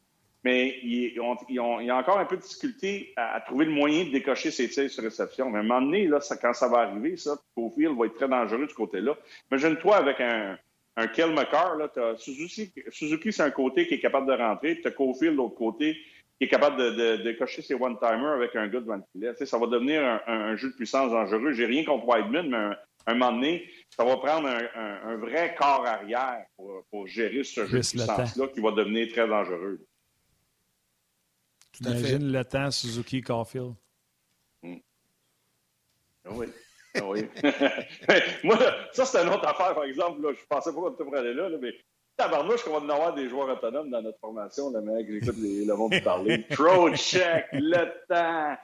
mais il, y a encore un peu de difficulté à, trouver le moyen de décocher ses tirs sur réception. Mais à un moment donné, quand ça va arriver, ça, Cofield va être très dangereux de ce côté-là. Imagine-toi avec un, un Kel là, Suzuki, c'est un côté qui est capable de rentrer, tu as Cofield de l'autre côté qui est capable de, décocher ses one-timers avec un gars de filet. Tu sais, ça va devenir un, jeu de puissance dangereux. J'ai rien contre Wideman, mais un moment donné, ça va prendre un, vrai corps arrière pour, gérer ce jeu de puissance-là qui va devenir très dangereux. Tout Imagine le temps Suzuki Caulfield. Hmm. Ah oui. Ah oui. [laughs] Moi, ça, c'est une autre affaire, par exemple. Là, je pensais pas qu'on était pour aller là, là mais tabarnouche qu'on va en avoir des joueurs autonomes dans notre formation, le mec, j'écoute le monde parler. [laughs] Throw check, le temps,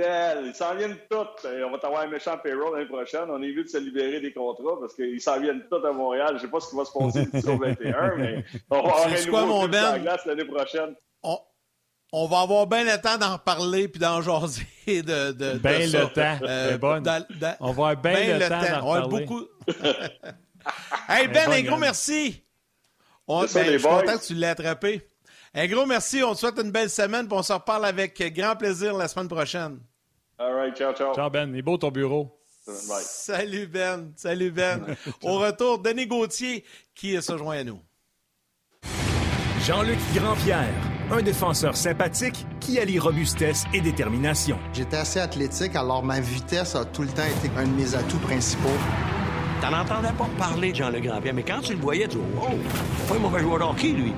tel. Ils s'en viennent tous. On va avoir un méchant payroll l'année prochaine. On est vite de se libérer des contrats parce qu'ils s'en viennent tous à Montréal. Je ne sais pas ce qui va se passer le [laughs] 21, mais on va avoir un nouveau ben? glace l'année prochaine. On... va avoir bien le temps d'en reparler puis d'en jaser de, de, ben le temps. Euh, bon. On va avoir bien ben le, temps, d'en parler. Beaucoup... [laughs] [laughs] hey Ben, un gros merci. On, ben, je suis content que tu l'aies attrapé. Un gros merci. On te souhaite une belle semaine. Puis on se reparle avec grand plaisir la semaine prochaine. All right. Ciao, ciao. Ciao, Ben. Il est beau ton bureau. Salut, Ben. Salut, Ben. Au retour, Denis Gauthier qui se joint à nous? Jean-Luc Grandpierre, un défenseur sympathique qui allie robustesse et détermination. J'étais assez athlétique, alors ma vitesse a tout le temps été un de mes atouts principaux. T'en entendais pas parler de Jean-Luc Grandpierre, mais quand tu le voyais, tu dis « Oh, pas un mauvais joueur de hockey, lui. »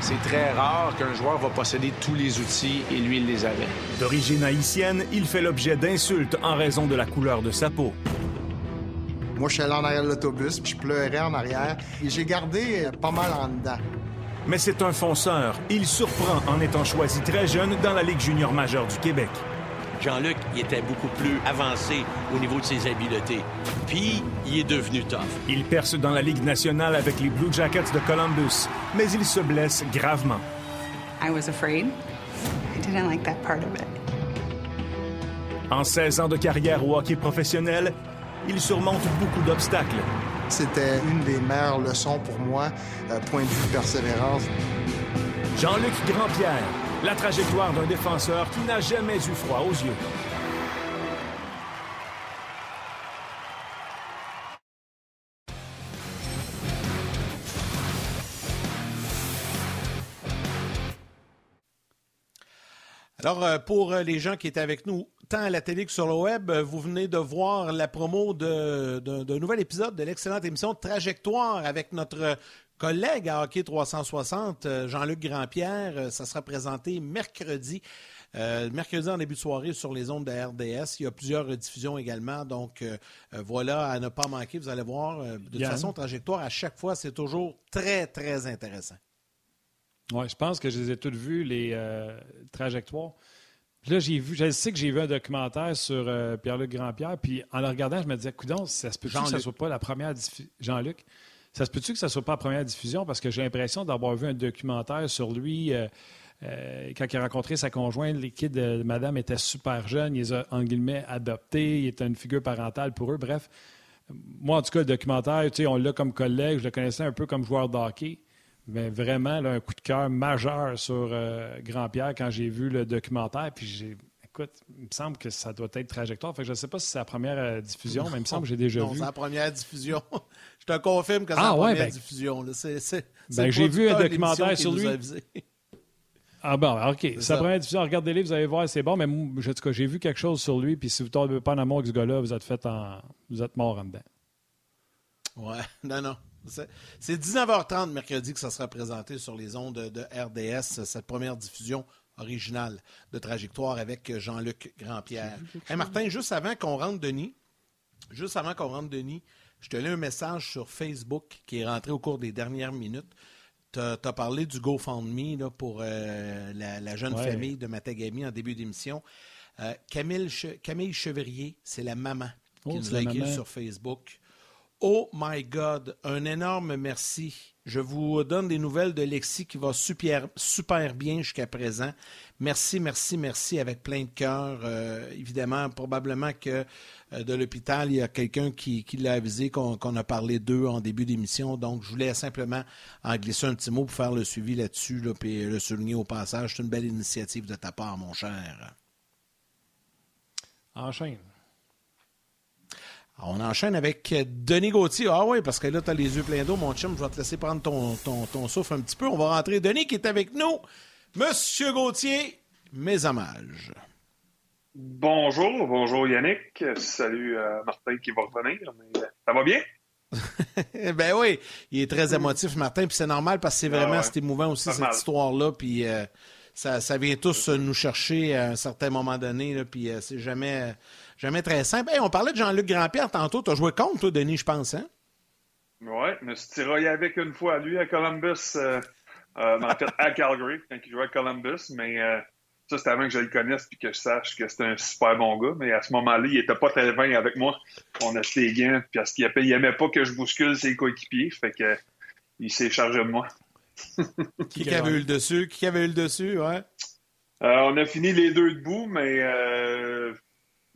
C'est très rare qu'un joueur va posséder tous les outils et lui, il les avait. D'origine haïtienne, il fait l'objet d'insultes en raison de la couleur de sa peau. Moi, je suis allé en arrière de l'autobus, puis je pleurais en arrière, et j'ai gardé euh, pas mal en dedans. Mais c'est un fonceur. Il surprend en étant choisi très jeune dans la Ligue junior majeure du Québec. Jean-Luc, il était beaucoup plus avancé au niveau de ses habiletés. Puis, il est devenu tough. Il perce dans la Ligue nationale avec les Blue Jackets de Columbus, mais il se blesse gravement. I was afraid. I didn't like that part of it. En 16 ans de carrière au hockey professionnel, il surmonte beaucoup d'obstacles. C'était une des meilleures leçons pour moi, euh, point de vue persévérance. Jean-Luc Grandpierre, la trajectoire d'un défenseur qui n'a jamais eu froid aux yeux. Alors, euh, pour euh, les gens qui étaient avec nous, tant à la télé que sur le web, euh, vous venez de voir la promo d'un nouvel épisode de l'excellente émission Trajectoire avec notre collègue à Hockey 360, euh, Jean-Luc Grandpierre. Euh, ça sera présenté mercredi. Euh, mercredi en début de soirée sur les ondes de RDS. Il y a plusieurs rediffusions également. Donc voilà, à ne pas manquer. Vous allez voir, de toute façon, trajectoire, à chaque fois, c'est toujours très, très intéressant. Oui, je pense que je les ai toutes vues, les trajectoires. Puis là, j'ai vu, je sais que j'ai vu un documentaire sur Pierre-Luc Grandpierre, puis en le regardant, je me disais, coudon, ça se peut que ça ne soit pas la première Jean-Luc? Ça se peut-tu que ça ne soit pas la première diffusion? Parce que j'ai l'impression d'avoir vu un documentaire sur lui. Euh, euh, quand il a rencontré sa conjointe, les kids de madame étaient super jeunes, ils les a, guillemets, adoptés, il était une figure parentale pour eux. Bref, moi, en tout cas, le documentaire, on l'a comme collègue, je le connaissais un peu comme joueur de hockey, mais vraiment, un coup de cœur majeur sur euh, Grand-Pierre quand j'ai vu le documentaire, puis j'ai écoute, il me semble que ça doit être trajectoire. Fait je ne sais pas si c'est la première diffusion, [laughs] mais il me semble que j'ai déjà vu. c'est la première diffusion. [laughs] Je te confirme que c'est ah, la première ben, diffusion. Ben, j'ai vu un documentaire sur lui. [laughs] Ah bon, OK. C'est la première diffusion. Regardez-les, vous allez voir, c'est bon. Mais en tout cas, j'ai vu quelque chose sur lui. Puis si vous ne tombez pas en amour avec ce gars-là, vous êtes fait en... vous êtes mort en dedans. Ouais, non, non. C'est 19h30 mercredi que ça sera présenté sur les ondes de RDS, cette première diffusion originale de Trajectoire avec Jean-Luc Grandpierre. Hey Martin, juste avant qu'on rentre Denis, juste avant qu'on rentre Denis, je te lis un message sur Facebook qui est rentré au cours des dernières minutes. Tu as, parlé du GoFundMe là, pour euh, la, jeune famille de Matagami en début d'émission. Euh, Camille, Camille Chevrier, c'est la maman qui oh, nous a écrit sur Facebook. Oh my God, un énorme merci. Je vous donne des nouvelles de Lexi qui va super, super bien jusqu'à présent. Merci, merci, merci avec plein de cœur. Euh, évidemment, probablement que euh, de l'hôpital, il y a quelqu'un qui, l'a avisé qu'on a parlé d'eux en début d'émission. Donc, je voulais simplement en glisser un petit mot pour faire le suivi là-dessus, là, puis le souligner au passage. C'est une belle initiative de ta part, mon cher. Enchaîne. On enchaîne avec Denis Gauthier. Ah oui, parce que là, tu as les yeux pleins d'eau, mon chum. Je vais te laisser prendre ton, ton, souffle un petit peu. On va rentrer. Denis qui est avec nous. Monsieur Gauthier, mes hommages. Bonjour, bonjour Yannick. Salut euh, Martin qui va revenir. Euh, ça va bien? [laughs] ben oui, il est très émotif, Martin, puis c'est normal parce que c'est vraiment ah émouvant aussi, cette histoire-là. Puis euh, ça, ça, vient tous nous chercher à un certain moment donné, là, puis c'est jamais Jamais très simple. on parlait de Jean-Luc Grandpierre tantôt. Tu as joué contre, toi, Denis, je pense, hein? Oui, je me suis tiraillé avec une fois, lui, à Columbus. Euh, euh, en fait, à Calgary, quand il jouait à Columbus. Mais euh, Ça, c'était avant que je le connaisse puis que je sache que c'était un super bon gars. Mais à ce moment-là, il était pas très vain avec moi. On a les gants parce qu'il aimait pas que je bouscule ses coéquipiers. Fait que il s'est chargé de moi. [laughs] qui, avait eu le dessus? Qui avait eu le dessus, ouais? On a fini les deux debout, mais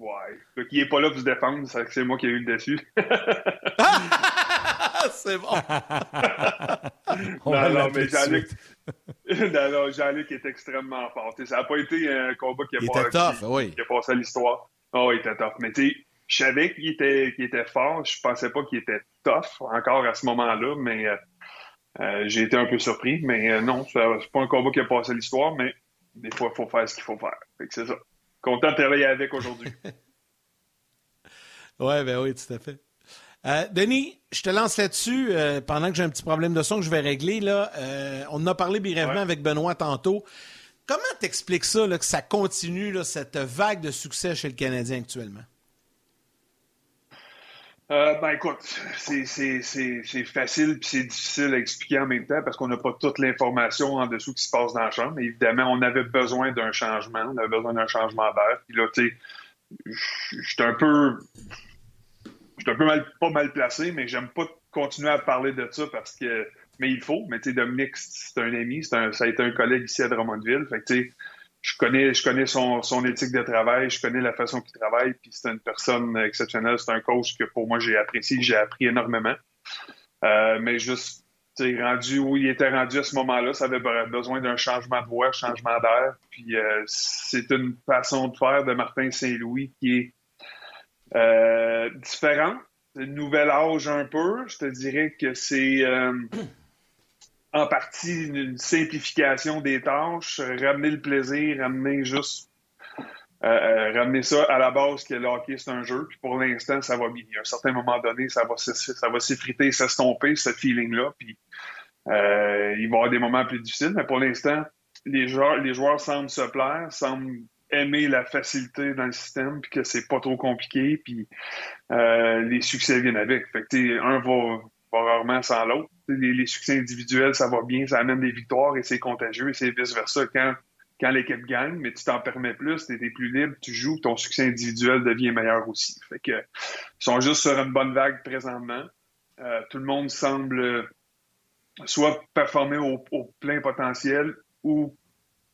ouais. Qui est pas là pour se défendre, c'est moi qui ai eu le dessus. [laughs] c'est bon. non, non, mais Jean-Luc. [laughs] non, Jean-Luc est extrêmement fort. ça n'a pas été un combat qui a, pas, tough, qui, oui. qui a passé à l'histoire. Oh, il était tough. Mais tu sais, je savais qu'il était, était fort. Je pensais pas qu'il était tough encore à ce moment-là, mais euh, euh, j'ai été un peu surpris. Mais euh, non, c'est pas un combat qui a passé à l'histoire, mais des fois, il faut faire ce qu'il faut faire. c'est ça. Content de travailler avec aujourd'hui. [laughs] ouais, ben oui, tout à fait. Euh, Denis, je te lance là-dessus euh, pendant que j'ai un petit problème de son que je vais régler. Là, euh, on en a parlé brièvement avec Benoît tantôt. Comment t'expliques ça, que ça continue, cette vague de succès chez le Canadien actuellement? Ben écoute, c'est facile et c'est difficile à expliquer en même temps parce qu'on n'a pas toute l'information en dessous qui se passe dans la chambre. évidemment, on avait besoin d'un changement, on avait besoin d'un changement d'air. Puis là, tu sais, j'étais un peu je suis un peu pas mal placé, mais j'aime pas continuer à parler de ça parce que. Mais il faut. Mais tu sais, Dominique, c'est un ami, ça a été un collègue ici à Drummondville. Fait que tu sais, je connais, je connais son, son, éthique de travail, je connais la façon qu'il travaille, puis c'est une personne exceptionnelle. C'est un coach que pour moi j'ai apprécié, j'ai appris énormément. Euh, mais juste, rendu où il était rendu à ce moment-là, ça avait besoin d'un changement de voix, changement d'air. Puis euh, c'est une façon de faire de Martin Saint-Louis qui est euh, différent. Nouvel âge un peu. Je te dirais que c'est euh, en partie une simplification des tâches, ramener le plaisir, ramener juste euh, ramener ça à la base que le hockey, c'est un jeu. Puis pour l'instant, ça va bien. À un certain moment donné, ça va, s'effriter, s'estomper, ce feeling-là. Puis il va y avoir des moments plus difficiles. Mais pour l'instant, les joueurs, les joueurs semblent se plaire, semblent aimer la facilité dans le système, puis que c'est pas trop compliqué, puis euh, les succès viennent avec. Fait que, un va rarement sans l'autre. Les, succès individuels, ça va bien, ça amène des victoires et c'est contagieux, et c'est vice-versa. Quand, quand l'équipe gagne, mais tu t'en permets plus, tu es plus libre, tu joues, ton succès individuel devient meilleur aussi. Fait que, ils sont juste sur une bonne vague présentement. Euh, tout le monde semble soit performer au, plein potentiel ou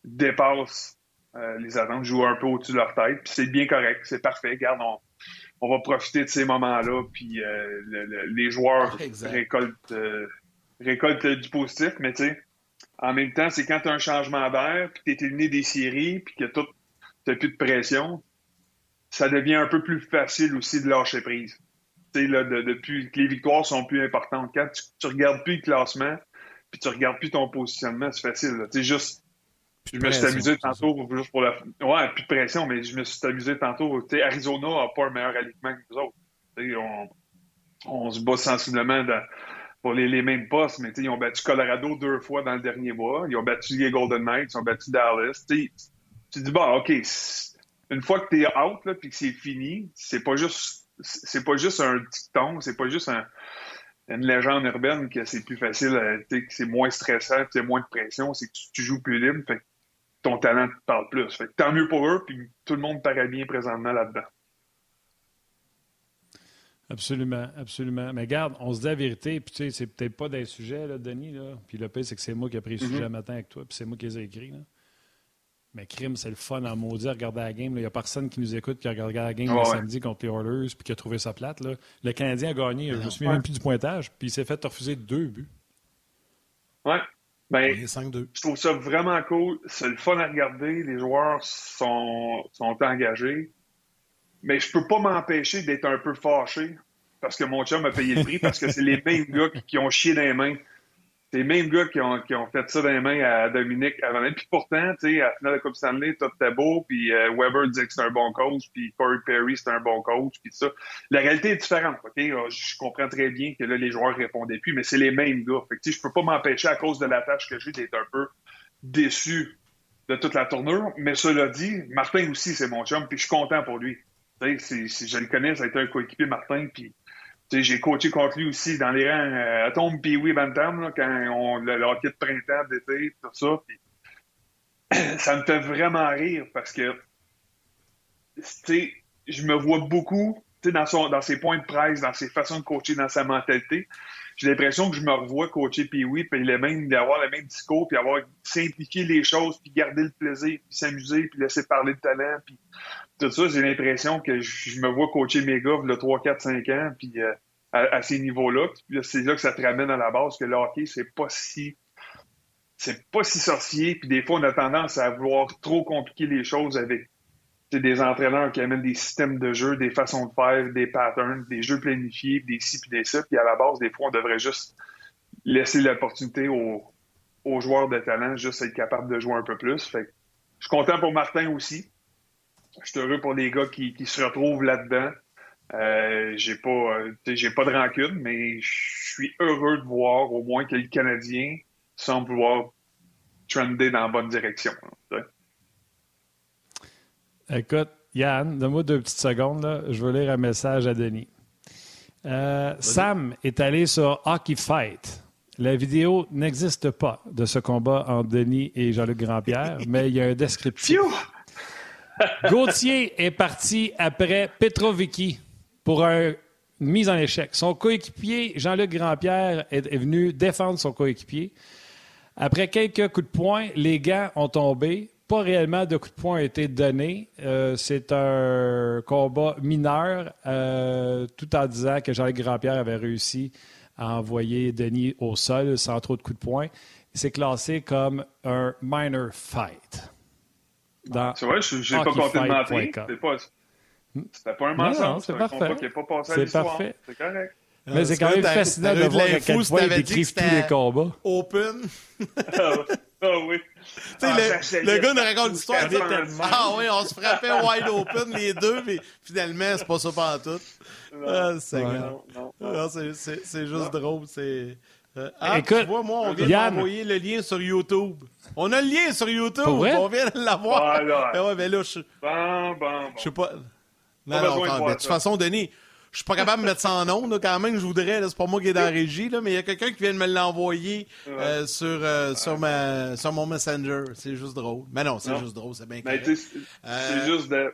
dépasse euh, les attentes jouent un peu au-dessus de leur tête. C'est bien correct, c'est parfait. Regarde, on, va profiter de ces moments-là. Puis euh, les joueurs récoltent, euh, récoltent du positif. Mais tu sais, en même temps, c'est quand tu as un changement d'air, puis tu es éliminé des séries, puis que tu n'as plus de pression, ça devient un peu plus facile aussi de lâcher prise. Tu sais, là, depuis que les victoires sont plus importantes. Quand tu, tu regardes plus le classement, puis tu regardes plus ton positionnement, c'est facile. Tu sais, juste je me suis amusé tantôt, juste pour la. Ouais, plus de pression, mais je me suis amusé tantôt. Arizona n'a pas un meilleur alignement que nous autres. On, on, se bat sensiblement pour les, les, mêmes postes, mais ils ont battu Colorado deux fois dans le dernier mois. Ils ont battu les Golden Knights, ils ont battu Dallas. tu dis, bon, OK, une fois que tu es out, là, puis que c'est fini, c'est pas juste c'est pas juste un dicton, c'est pas juste un, une légende urbaine que c'est plus facile, que c'est moins stressant, c'est moins de pression, c'est que tu, joues plus libre. Fait ton talent te parle plus. Fait tant mieux pour eux, puis tout le monde paraît bien présentement là-dedans. Absolument, absolument. Mais garde, on se dit la vérité, puis tu sais, c'est peut-être pas des sujets, là, Denis, là. Puis le pire, c'est que c'est moi qui ai pris le sujet mm-hmm. matin avec toi, puis c'est moi qui les ai écrits, là. Mais crime, c'est le fun en maudit à regarder la game. Il n'y a personne qui nous écoute qui a regardé la game le samedi contre les Oilers puis qui a trouvé ça plate. Là. Le Canadien a gagné, je me souviens même plus du pointage, puis il s'est fait refuser deux buts. Ouais, ben, je trouve ça vraiment cool. C'est le fun à regarder. Les joueurs sont, sont engagés. Mais je peux pas m'empêcher d'être un peu fâché parce que mon chum a payé le prix parce que c'est les [laughs] mêmes gars qui ont chié dans les mains c'est les mêmes gars qui ont, qui ont fait ça dans les mains à Dominique avant Puis pourtant, tu sais, à la finale de la Coupe Stanley, Todd beau, puis euh, Weber disait que c'était un bon coach, puis Corey Perry, c'était un bon coach, puis ça. La réalité est différente, OK? Je comprends très bien que là, les joueurs répondaient plus, mais c'est les mêmes gars. Fait que, je peux pas m'empêcher, à cause de la tâche que j'ai, d'être un peu déçu de toute la tournure. Mais cela dit, Martin aussi, c'est mon chum, puis je suis content pour lui. Tu sais, je le connais, ça a été un coéquipier Martin, puis j'ai coaché contre lui aussi dans les rangs euh, à Tombe puis oui Bantam, quand on le, hockey de printemps, d'été, tout ça. [clears throat] ça me fait vraiment rire parce que, je me vois beaucoup, dans, son, dans ses points de presse, dans ses façons de coacher, dans sa mentalité. J'ai l'impression que je me revois coacher puis oui, puis les mêmes, d'avoir le même discours, puis avoir simplifié les choses, puis garder le plaisir, puis s'amuser, puis laisser parler de talent, tout ça. J'ai l'impression que je me vois coacher mes gars le 3, 4, 5 ans, puis euh, à, ces niveaux-là. C'est là que ça te ramène à la base que le hockey, c'est pas si c'est pas si sorcier, puis des fois, on a tendance à vouloir trop compliquer les choses avec des entraîneurs qui amènent des systèmes de jeu, des façons de faire, des patterns, des jeux planifiés, des ci puis des ça. Puis à la base, des fois, on devrait juste laisser l'opportunité aux, joueurs de talent juste être capable de jouer un peu plus. Fait je suis content pour Martin aussi. Je suis heureux pour les gars qui, se retrouvent là-dedans. Euh, j'ai pas euh, j'ai pas de rancune, mais je suis heureux de voir au moins que le Canadien semble vouloir trender dans la bonne direction. Écoute, Yann, donne-moi deux petites secondes. Là. Je veux lire un message à Denis. Euh, Sam est allé sur Hockey Fight. La vidéo n'existe pas de ce combat entre Denis et Jean-Luc Grandpierre, [laughs] mais il y a un descriptif. Gauthier est parti après Petrovici pour une mise en échec. Son coéquipier, Jean-Luc Grandpierre, est, venu défendre son coéquipier. Après quelques coups de poing, les gants ont tombé pas réellement de coups de poing ont été donnés. Euh, c'est un combat mineur, euh, tout en disant que Jean-Luc Grandpierre avait réussi à envoyer Denis au sol sans trop de coups de poing. C'est classé comme un minor fight. C'est vrai, je n'ai pas compté de mentir. C'était pas, un mensonge. C'est parfait. C'est parfait. C'est correct. Mais c'est quand même fascinant de voir à quel point ils décrivent tous les combats. Open. [laughs] Ah oui. Ah, le, le gars nous raconte l'histoire. Ah oui, on se frappait wide open les deux, mais finalement, c'est pas ça pas tout. Ah, c'est ah, C'est juste drôle. C'est. Euh, ah, Écoute, tu vois, moi, on vient d'envoyer le lien sur YouTube. On a le lien sur YouTube. On vient de l'avoir. Ah, [laughs] ouais, mais là, je. Bon, bon, bon. Je sais pas. Non, non, de toute façon, Denis, je suis pas capable de mettre ça en nom, quand même, je voudrais. C'est pas moi qui est dans la régie, là, mais il y a quelqu'un qui vient de me l'envoyer euh, sur, euh, sur, ma, sur mon Messenger. C'est juste drôle. Mais non, c'est juste drôle, c'est bien clair. C'est euh, juste de.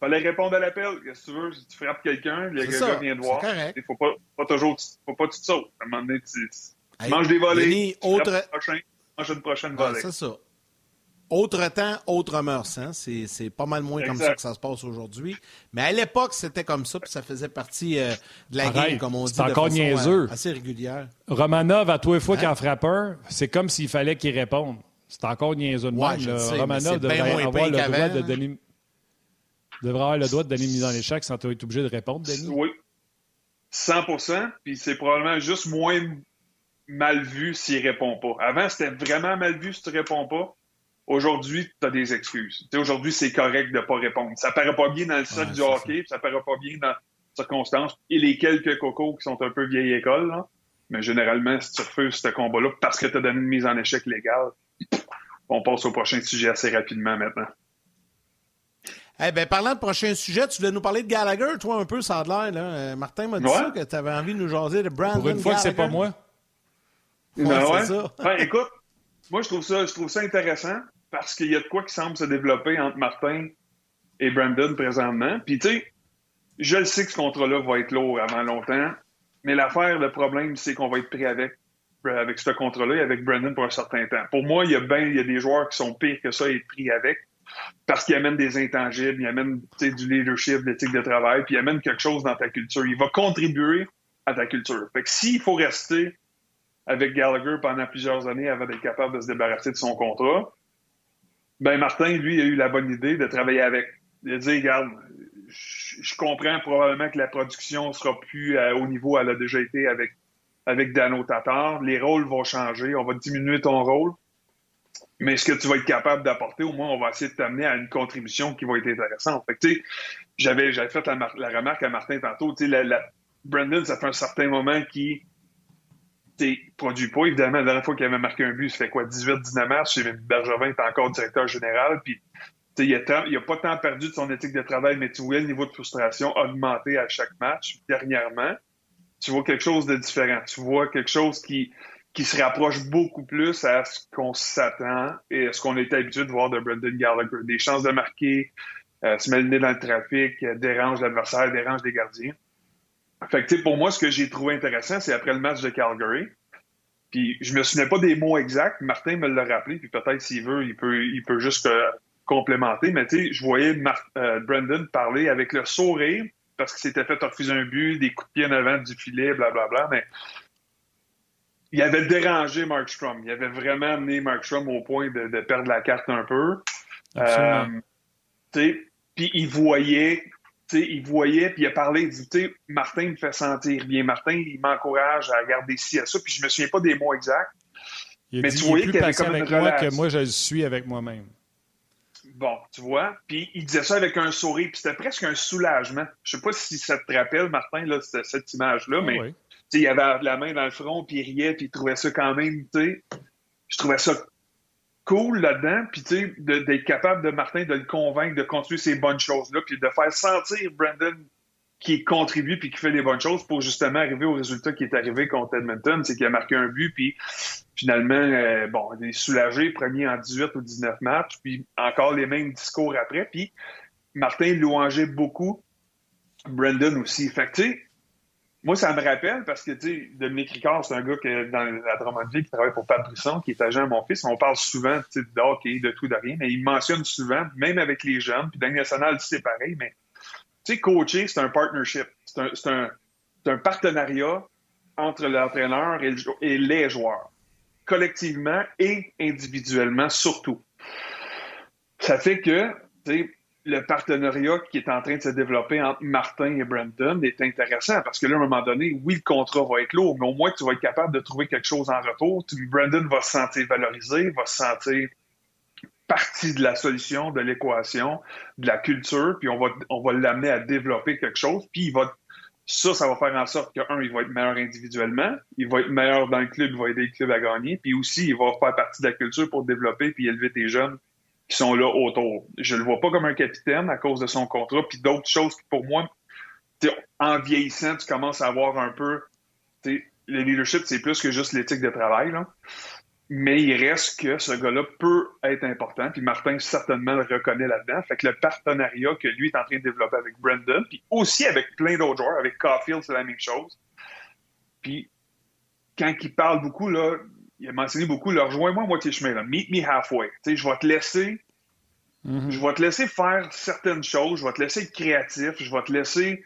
Fallait répondre à l'appel. Qu'est-ce que tu veux? Si tu frappes quelqu'un, le gars vient de voir. Il faut pas, pas toujours. Faut pas que tu te sautes. À un moment donné, tu, manges des volets. autre... prochain, mange une prochaine volée. c'est ça. Autre temps, autre mœurs. Hein? C'est pas mal moins comme ça que ça se passe aujourd'hui. Mais à l'époque, c'était comme ça, puis ça faisait partie euh, de la game, comme on dit, de encore façon, niaiseux. Euh, assez régulière. Romanov, à tous les fois hein? qu'il en frappe un, c'est comme s'il fallait qu'il réponde. C'est encore niaiseux de ouais, Romanov devrait avoir le droit de donner... devrait avoir le droit de donner une mise en échec sans être obligé de répondre, Denis. Oui. 100% Puis c'est probablement juste moins mal vu s'il répond pas. Avant, c'était vraiment mal vu si tu réponds pas. Aujourd'hui, tu as des excuses. Aujourd'hui, c'est correct de ne pas répondre. Ça paraît pas bien dans le cercle du hockey, ça. paraît pas bien dans les circonstances. Et les quelques cocos qui sont un peu vieille école, là. mais généralement, si tu refuses ce combat-là parce que tu as donné une mise en échec légale, on passe au prochain sujet assez rapidement maintenant. Eh bien, parlant de prochain sujet, tu voulais nous parler de Gallagher, toi, un peu, ça a l'air. Là. Euh, Martin m'a dit ça, que tu avais envie de nous jaser de Brandon Pour une fois que c'est pas moi. Ouais, ben Ça. Ben, écoute, moi, je trouve ça, je trouve ça intéressant parce qu'il y a de quoi qui semble se développer entre Martin et Brandon présentement. Puis, tu sais, je le sais que ce contrat-là va être lourd avant longtemps, mais l'affaire, le problème, c'est qu'on va être pris avec, avec ce contrat-là et avec Brandon pour un certain temps. Pour moi, il y a, ben, il y a des joueurs qui sont pires que ça et pris avec parce qu'ils amènent des intangibles, ils amènent du leadership, de l'éthique de travail, puis ils amènent quelque chose dans ta culture. Il va contribuer à ta culture. Fait que s'il faut rester avec Gallagher pendant plusieurs années avant d'être capable de se débarrasser de son contrat, ben Martin, lui, a eu la bonne idée de travailler avec. Il a dit, regarde, je comprends probablement que la production sera plus euh, au niveau elle a déjà été avec, avec Dano. Les rôles vont changer. On va diminuer ton rôle. Mais ce que tu vas être capable d'apporter, au moins, on va essayer de t'amener à une contribution qui va être intéressante. Fait que, j'avais, j'avais fait la, remarque à Martin tantôt. La, la, Brandon, ça fait un certain moment qui produit pas. Évidemment, la dernière fois qu'il avait marqué un but, ça fait quoi, 18-19 matchs, Bergevin est encore directeur général, puis il n'a pas tant perdu de son éthique de travail, mais tu vois le niveau de frustration augmenter à chaque match. Dernièrement, tu vois quelque chose de différent. Tu vois quelque chose qui, qui se rapproche beaucoup plus à ce qu'on s'attend et à ce qu'on est habitué de voir de Brendan Gallagher. Des chances de marquer, euh, se mêler dans le trafic, euh, dérange l'adversaire, dérange les gardiens. Fait que, pour moi, ce que j'ai trouvé intéressant, c'est après le match de Calgary. Puis je me souvenais pas des mots exacts. Martin me l'a rappelé. Puis peut-être s'il veut, il peut, il peut juste euh, complémenter. Mais tu sais, je voyais Brendan parler avec le sourire parce qu'il s'était fait refuser un but, des coups de pied en avant du filet, blablabla. Bla, bla, mais il avait dérangé Mark Strom. Il avait vraiment amené Mark Strom au point de, perdre la carte un peu. Euh, puis il voyait, il voyait, puis il a parlé, il dit, Martin me fait sentir bien. Martin, il m'encourage à garder ci à ça. Puis je me souviens pas des mots exacts. mais tu voyais qu'il y avait comme avec moi que moi, je le suis avec moi-même. Bon, tu vois. Puis il disait ça avec un sourire, puis c'était presque un soulagement. Je sais pas si ça te rappelle, Martin, là, cette image-là, ah mais il avait la main dans le front, puis il riait, puis il trouvait ça quand même, tu sais, je trouvais ça cool là-dedans, puis tu sais, d'être capable de Martin de le convaincre de continuer ces bonnes choses-là, puis de faire sentir Brandon qui contribue puis qui fait des bonnes choses pour justement arriver au résultat qui est arrivé contre Edmonton, c'est qu'il a marqué un but, puis finalement, euh, bon, il est soulagé, premier en 18 ou 19 matchs, puis encore les mêmes discours après, puis Martin louangeait beaucoup Brandon aussi. Fait que, tu sais, moi, ça me rappelle parce que, tu sais, Dominique Ricard, c'est un gars qui dans la Drummondville qui travaille pour Pat Brisson, qui est agent à mon fils. On parle souvent, de hockey, de tout, de rien, mais il mentionne souvent, même avec les jeunes, puis dans le national, c'est pareil, mais, tu sais, coacher, c'est un partnership. C'est un, partenariat entre l'entraîneur et, et les joueurs, collectivement et individuellement, surtout. Ça fait que, tu sais, le partenariat qui est en train de se développer entre Martin et Brandon est intéressant parce que là, à un moment donné, oui, le contrat va être lourd, mais au moins tu vas être capable de trouver quelque chose en retour. Brandon va se sentir valorisé, va se sentir partie de la solution, de l'équation, de la culture, puis on va, on va l'amener à développer quelque chose, puis il va ça, ça va faire en sorte que, un, il va être meilleur individuellement, il va être meilleur dans le club, il va aider le club à gagner, puis aussi, il va faire partie de la culture pour développer puis élever tes jeunes qui sont là autour. Je le vois pas comme un capitaine à cause de son contrat, puis d'autres choses qui, pour moi, en vieillissant, tu commences à avoir un peu, le leadership, c'est plus que juste l'éthique de travail, là. Mais il reste que ce gars-là peut être important, puis Martin certainement le reconnaît là-dedans. Fait que le partenariat que lui est en train de développer avec Brandon, puis aussi avec plein d'autres joueurs, avec Caulfield, c'est la même chose. Puis quand il parle beaucoup, là, il a mentionné beaucoup, leur rejoins-moi moitié chemin, là. meet me halfway. je vais te laisser, mm-hmm. je vais te laisser faire certaines choses, je vais te laisser être créatif, je vais te laisser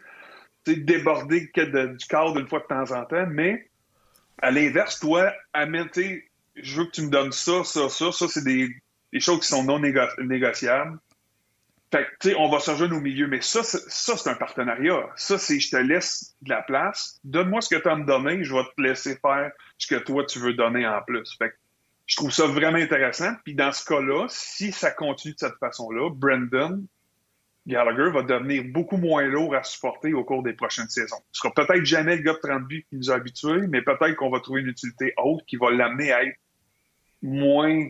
déborder du cadre une fois de temps en temps, mais à l'inverse, toi, amène, je veux que tu me donnes ça, ça, ça, ça, c'est des, des, choses qui sont non négociables. Fait tu sais, on va se rejoindre au milieu, mais ça, ça, c'est un partenariat. Ça, c'est je te laisse de la place. Donne-moi ce que tu as à me donner, je vais te laisser faire ce que toi, tu veux donner en plus. Fait je trouve ça vraiment intéressant. Puis dans ce cas-là, si ça continue de cette façon-là, Brandon Gallagher va devenir beaucoup moins lourd à supporter au cours des prochaines saisons. Ce sera peut-être jamais le gars de 30 buts qui nous a habitués, mais peut-être qu'on va trouver une utilité autre qui va l'amener à être moins,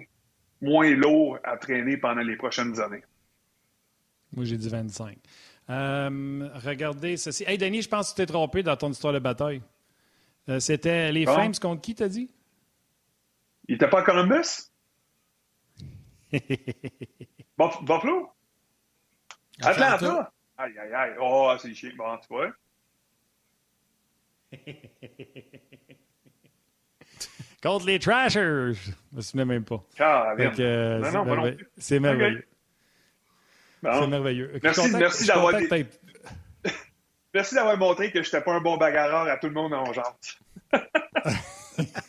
moins lourd à traîner pendant les prochaines années. Moi, j'ai dit 25. Euh, regardez ceci. Hey, Denis, je pense que tu t'es trompé dans ton histoire de bataille. Euh, c'était les Flames contre qui, t'as dit? Il était pas à Columbus? [laughs] Buffalo? Atlanta? Aïe, aïe, aïe. Oh, c'est chiant. Bon, tu vois. [laughs] Contre les Trashers! Je me souviens même pas. Ah, euh, non, non, non, C'est merveilleux. C'est merveilleux. Merci, merci d'avoir Merci d'avoir montré que je n'étais pas un bon bagarreur à tout le monde en genre. [laughs]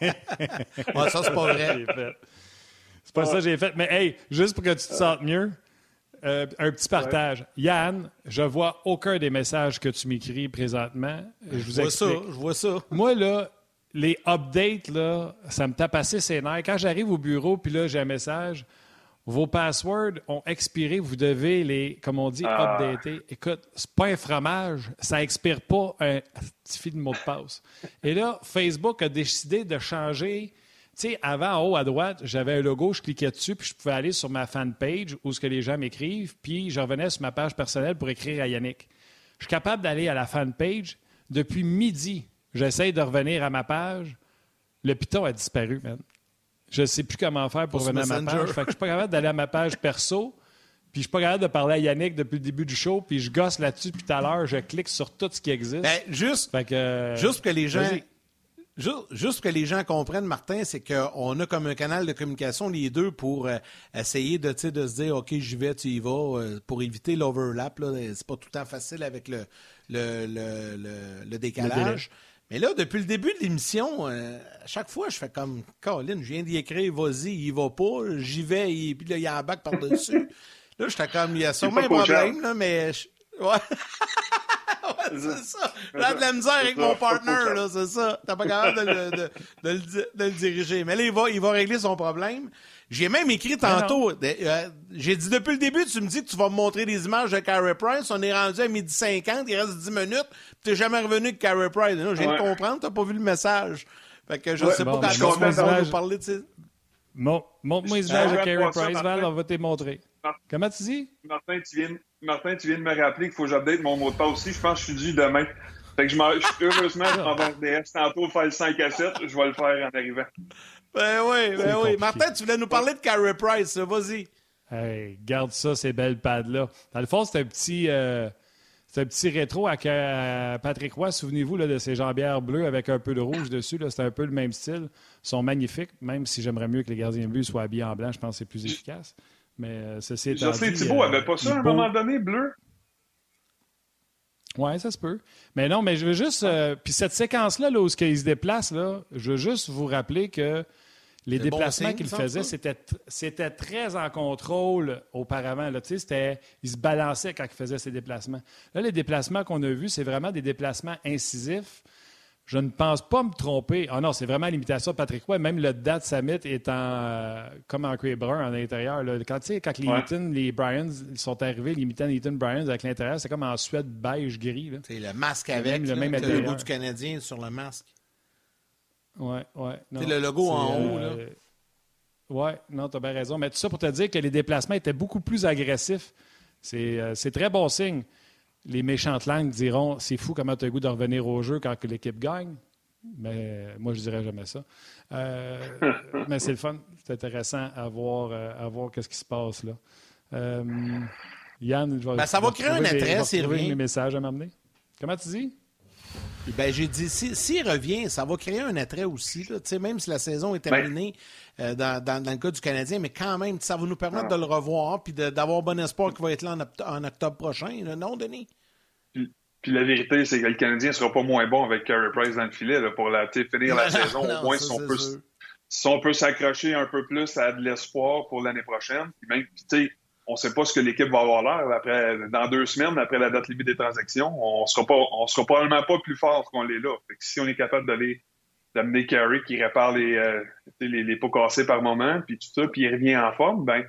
ouais, ça, c'est pas vrai. C'est pas ça que j'ai fait. Mais hey, juste pour que tu te sentes mieux, euh, un petit partage. Yann, je vois aucun des messages que tu m'écris présentement. Je, vous vois ça, je vois ça. Moi, là, les updates, là, ça me tape assez ses nerfs. Quand j'arrive au bureau, puis là, j'ai un message, vos passwords ont expiré, vous devez les, comme on dit, ah. updater. Écoute, c'est pas un fromage, ça expire pas un petit fil de mot de passe. Et là, Facebook a décidé de changer. Tu sais, avant, en haut à droite, j'avais un logo, je cliquais dessus, puis je pouvais aller sur ma fanpage où ce que les gens m'écrivent, puis je revenais sur ma page personnelle pour écrire à Yannick. Je suis capable d'aller à la fanpage. Depuis midi, j'essaie de revenir à ma page. Le piton a disparu, man. Je ne sais plus comment faire pour, revenir à ma page. Fait que je suis pas capable d'aller à ma page perso. Puis je suis pas capable de parler à Yannick depuis le début du show. Puis je gosse là-dessus depuis tout à l'heure. Je clique sur tout ce qui existe. Ben, juste, Fait que, euh, juste que les gens. Juste, que les gens comprennent, Martin, c'est qu'on a comme un canal de communication, les deux, pour euh, essayer de, se dire OK, j'y vais, tu y vas, euh, pour éviter l'overlap. C'est pas tout le temps facile avec le, le, le, le- le décalage. Mais là, depuis le début de l'émission, euh, à chaque fois, je fais comme Colin, je viens d'y écrire, vas-y, il va pas, j'y vais, et puis là, il y a un bac par-dessus. [laughs] là, j'étais comme, il y a sûrement un problème, là, mais. je- Ouais. [laughs] Ouais, c'est ça. J'ai de la misère avec mon partner, là, c'est ça. T'as pas capable de le, de, de le de le diriger. Mais là, il va, il va régler son problème. J'ai même écrit tantôt, de- euh, j'ai dit depuis le début, tu me dis que tu vas me montrer des images de Carey Price. On est rendu à midi 50, il reste 10 minutes, puis t'es jamais revenu de Carey Price. Là, je viens Ouais. de comprendre, t'as pas vu le message. Fait que je Ouais, sais bon, pas ben, quand bon, on va message. nous parler de ces... Mon- Montre-moi les images de Carey Price, Val, on va te les montrer. Martin. Comment tu dis? Martin, tu viens, Martin, tu viens de me rappeler qu'il faut que j'update mon mot de passe aussi. Je pense que je suis dû demain. Fait que je m'en- je- heureusement, je [laughs] m'en vais en RDS tantôt faire le 5 à 7. Je vais le faire en arrivant. Ben oui, ben oui. compliqué. Martin, tu voulais nous parler de Carey Price, vas-y. Hey, garde ça, ces belles pads-là. Dans le fond, c'est un petit. euh, c'est un petit rétro à, à Patrick Roy. Souvenez-vous là, de ces jambières bleues avec un peu de rouge dessus. là. C'est un peu le même style. Ils sont magnifiques, même si j'aimerais mieux que les gardiens bleus soient habillés en blanc. Je pense que c'est plus efficace. Mais euh, ceci étant Je sais, dit, Thibault euh, avait pas ça à un beau- moment donné, bleu? Oui, ça se peut. Mais non, mais je veux juste. euh, puis cette séquence-là, là, où ce qu'il se déplace, là, je veux juste vous rappeler que les C'est déplacements qu'il faisait, c'était, tr- c'était très en contrôle auparavant. Là. Tu sais, C'était, il se balançait quand il faisait ses déplacements. Là, les déplacements qu'on a vus, c'est vraiment des déplacements incisifs. Je ne pense pas me tromper. Ah non, c'est vraiment l'imitation de Patrick Roy. Même le date Summit est en, euh, comme en cuir brun à l'intérieur. Quand, tu sais, quand les Ouais. Eaton, les Bryans ils sont arrivés, les Eaton, Eaton Bryans avec l'intérieur, c'est comme en Suède beige gris. C'est le masque avec, même le même le logo du Canadien sur le masque. Ouais, ouais. non, C'est le logo en haut, là. euh, Ouais, non, tu as bien raison. Mais tout ça pour te dire que les déplacements étaient beaucoup plus agressifs. C'est euh, c'est très bon signe. Les méchantes langues diront c'est fou comment tu as le goût de revenir au jeu quand que l'équipe gagne. Mais moi, je dirais jamais ça. Euh, [laughs] mais c'est le fun. C'est intéressant à voir, euh, à voir qu'est-ce qui se passe là. Euh, Yann, je vais, Ben, ça va créer un revient. mes messages à m'amener. Comment tu dis? Ben, j'ai dit, s'il si, revient, ça va créer un attrait aussi. Là, même si la saison est terminée euh, dans, dans- dans le cas du Canadien, mais quand même, ça va nous permettre de le revoir puis d'avoir bon espoir qu'il va être là en, oct- en octobre prochain. là. Non, Denis? Puis la vérité, c'est que le Canadien ne sera pas moins bon avec Carey Price dans le filet là, pour la, finir la [laughs] Non, saison. non, Au moins, ça, si on peut, sûr. si on peut s'accrocher un peu plus à de l'espoir pour l'année prochaine, puis même, puis tu sais, on ne sait pas ce que l'équipe va avoir l'air après, dans deux semaines, après la date limite des transactions. On sera pas, on sera probablement pas plus fort qu'on l'est là. Fait que si on est capable d'aller d'amener Carey qui répare les, euh, les, les pots cassés par moment, puis tout ça, puis il revient en forme, ben